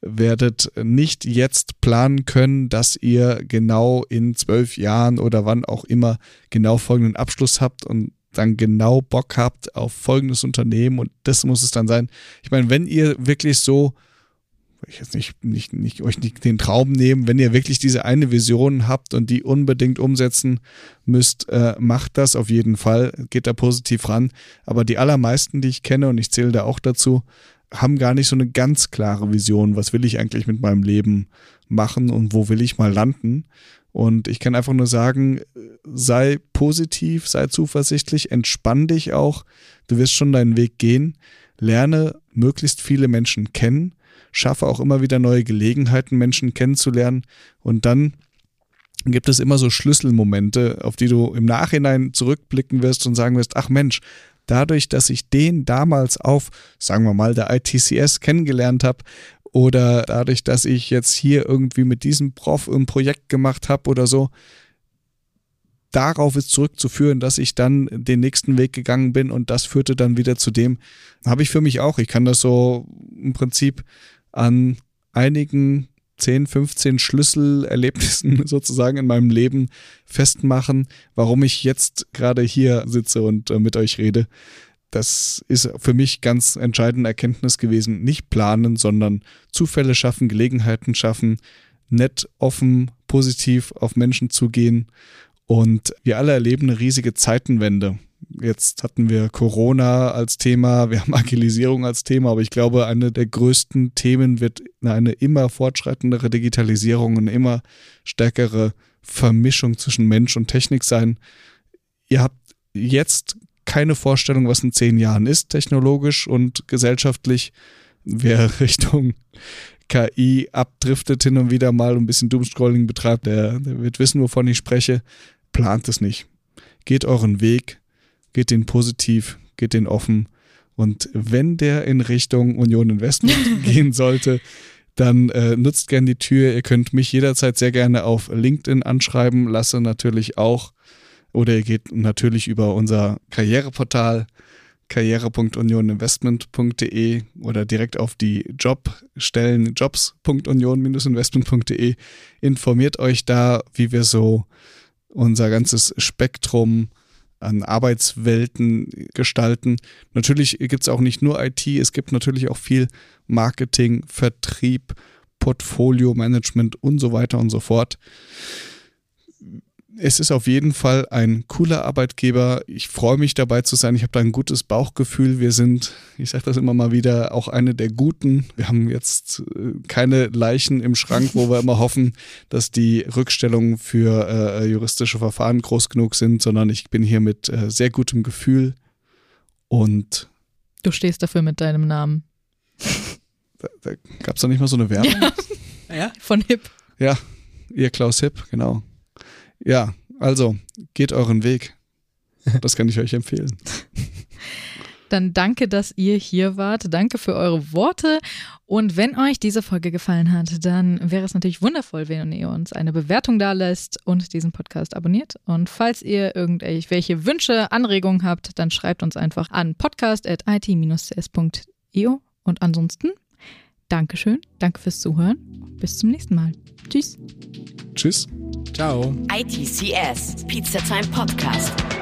werdet nicht jetzt planen können, dass ihr genau in zwölf Jahren oder wann auch immer genau folgenden Abschluss habt und dann genau Bock habt auf folgendes Unternehmen und das muss es dann sein. Ich meine, wenn ihr wirklich so ich jetzt nicht, nicht, nicht euch nicht den Traum nehmen, wenn ihr wirklich diese eine Vision habt und die unbedingt umsetzen müsst, äh, macht das auf jeden Fall, geht da positiv ran. Aber die allermeisten, die ich kenne, und ich zähle da auch dazu, haben gar nicht so eine ganz klare Vision, was will ich eigentlich mit meinem Leben machen und wo will ich mal landen. Und ich kann einfach nur sagen, sei positiv, sei zuversichtlich, entspann dich auch, du wirst schon deinen Weg gehen, lerne möglichst viele Menschen kennen, schaffe auch immer wieder neue Gelegenheiten, Menschen kennenzulernen und dann gibt es immer so Schlüsselmomente, auf die du im Nachhinein zurückblicken wirst und sagen wirst, ach Mensch, dadurch, dass ich den damals auf, sagen wir mal, der ITCS kennengelernt habe oder dadurch, dass ich jetzt hier irgendwie mit diesem Prof ein Projekt gemacht habe oder so, darauf ist zurückzuführen, dass ich dann den nächsten Weg gegangen bin und das führte dann wieder zu dem, habe ich für mich auch. Ich kann das so im Prinzip an einigen 10, 15 Schlüsselerlebnissen sozusagen in meinem Leben festmachen, warum ich jetzt gerade hier sitze und äh, mit euch rede. Das ist für mich ganz entscheidende Erkenntnis gewesen. Nicht planen, sondern Zufälle schaffen, Gelegenheiten schaffen, nett, offen, positiv auf Menschen zugehen. Und wir alle erleben eine riesige Zeitenwende. Jetzt hatten wir Corona als Thema, wir haben Agilisierung als Thema, aber ich glaube, eine der größten Themen wird eine immer fortschreitendere Digitalisierung, eine immer stärkere Vermischung zwischen Mensch und Technik sein. Ihr habt jetzt keine Vorstellung, was in zehn Jahren ist, technologisch und gesellschaftlich. Wer Richtung KI abdriftet hin und wieder mal ein bisschen Doomscrolling betreibt, der, der wird wissen, wovon ich spreche. Plant es nicht. Geht euren Weg, geht den positiv, geht den offen. Und wenn der in Richtung Union Investment gehen sollte, dann äh, nutzt gern die Tür. Ihr könnt mich jederzeit sehr gerne auf LinkedIn anschreiben, lasse natürlich auch. Oder ihr geht natürlich über unser Karriereportal karriere.unioninvestment.de oder direkt auf die Jobstellen jobs.union-investment.de. Informiert euch da, wie wir so unser ganzes Spektrum an Arbeitswelten gestalten. Natürlich gibt es auch nicht nur IT, es gibt natürlich auch viel Marketing, Vertrieb, Portfolio Management und so weiter und so fort. Es ist auf jeden Fall ein cooler Arbeitgeber. Ich freue mich dabei zu sein. Ich habe da ein gutes Bauchgefühl. Wir sind, ich sage das immer mal wieder, auch eine der Guten. Wir haben jetzt äh, keine Leichen im Schrank, wo wir immer hoffen, dass die Rückstellungen für äh, juristische Verfahren groß genug sind, sondern ich bin hier mit äh, sehr gutem Gefühl und Du stehst dafür mit deinem Namen. da, da gab es doch nicht mal so eine Werbung. Ah Ja? Von Hip. Ja, ihr Klaus Hipp, genau. Ja, also geht euren Weg. Das kann ich euch empfehlen. Dann danke, dass ihr hier wart. Danke für eure Worte. Und wenn euch diese Folge gefallen hat, dann wäre es natürlich wundervoll, wenn ihr uns eine Bewertung da lässt und diesen Podcast abonniert. Und falls ihr irgendwelche Wünsche, Anregungen habt, dann schreibt uns einfach an podcast.it-cs.io. Und ansonsten, Dankeschön, danke fürs Zuhören. Bis zum nächsten Mal. Tschüss. Tschüss. Ciao. ITCS, Pizza Time Podcast.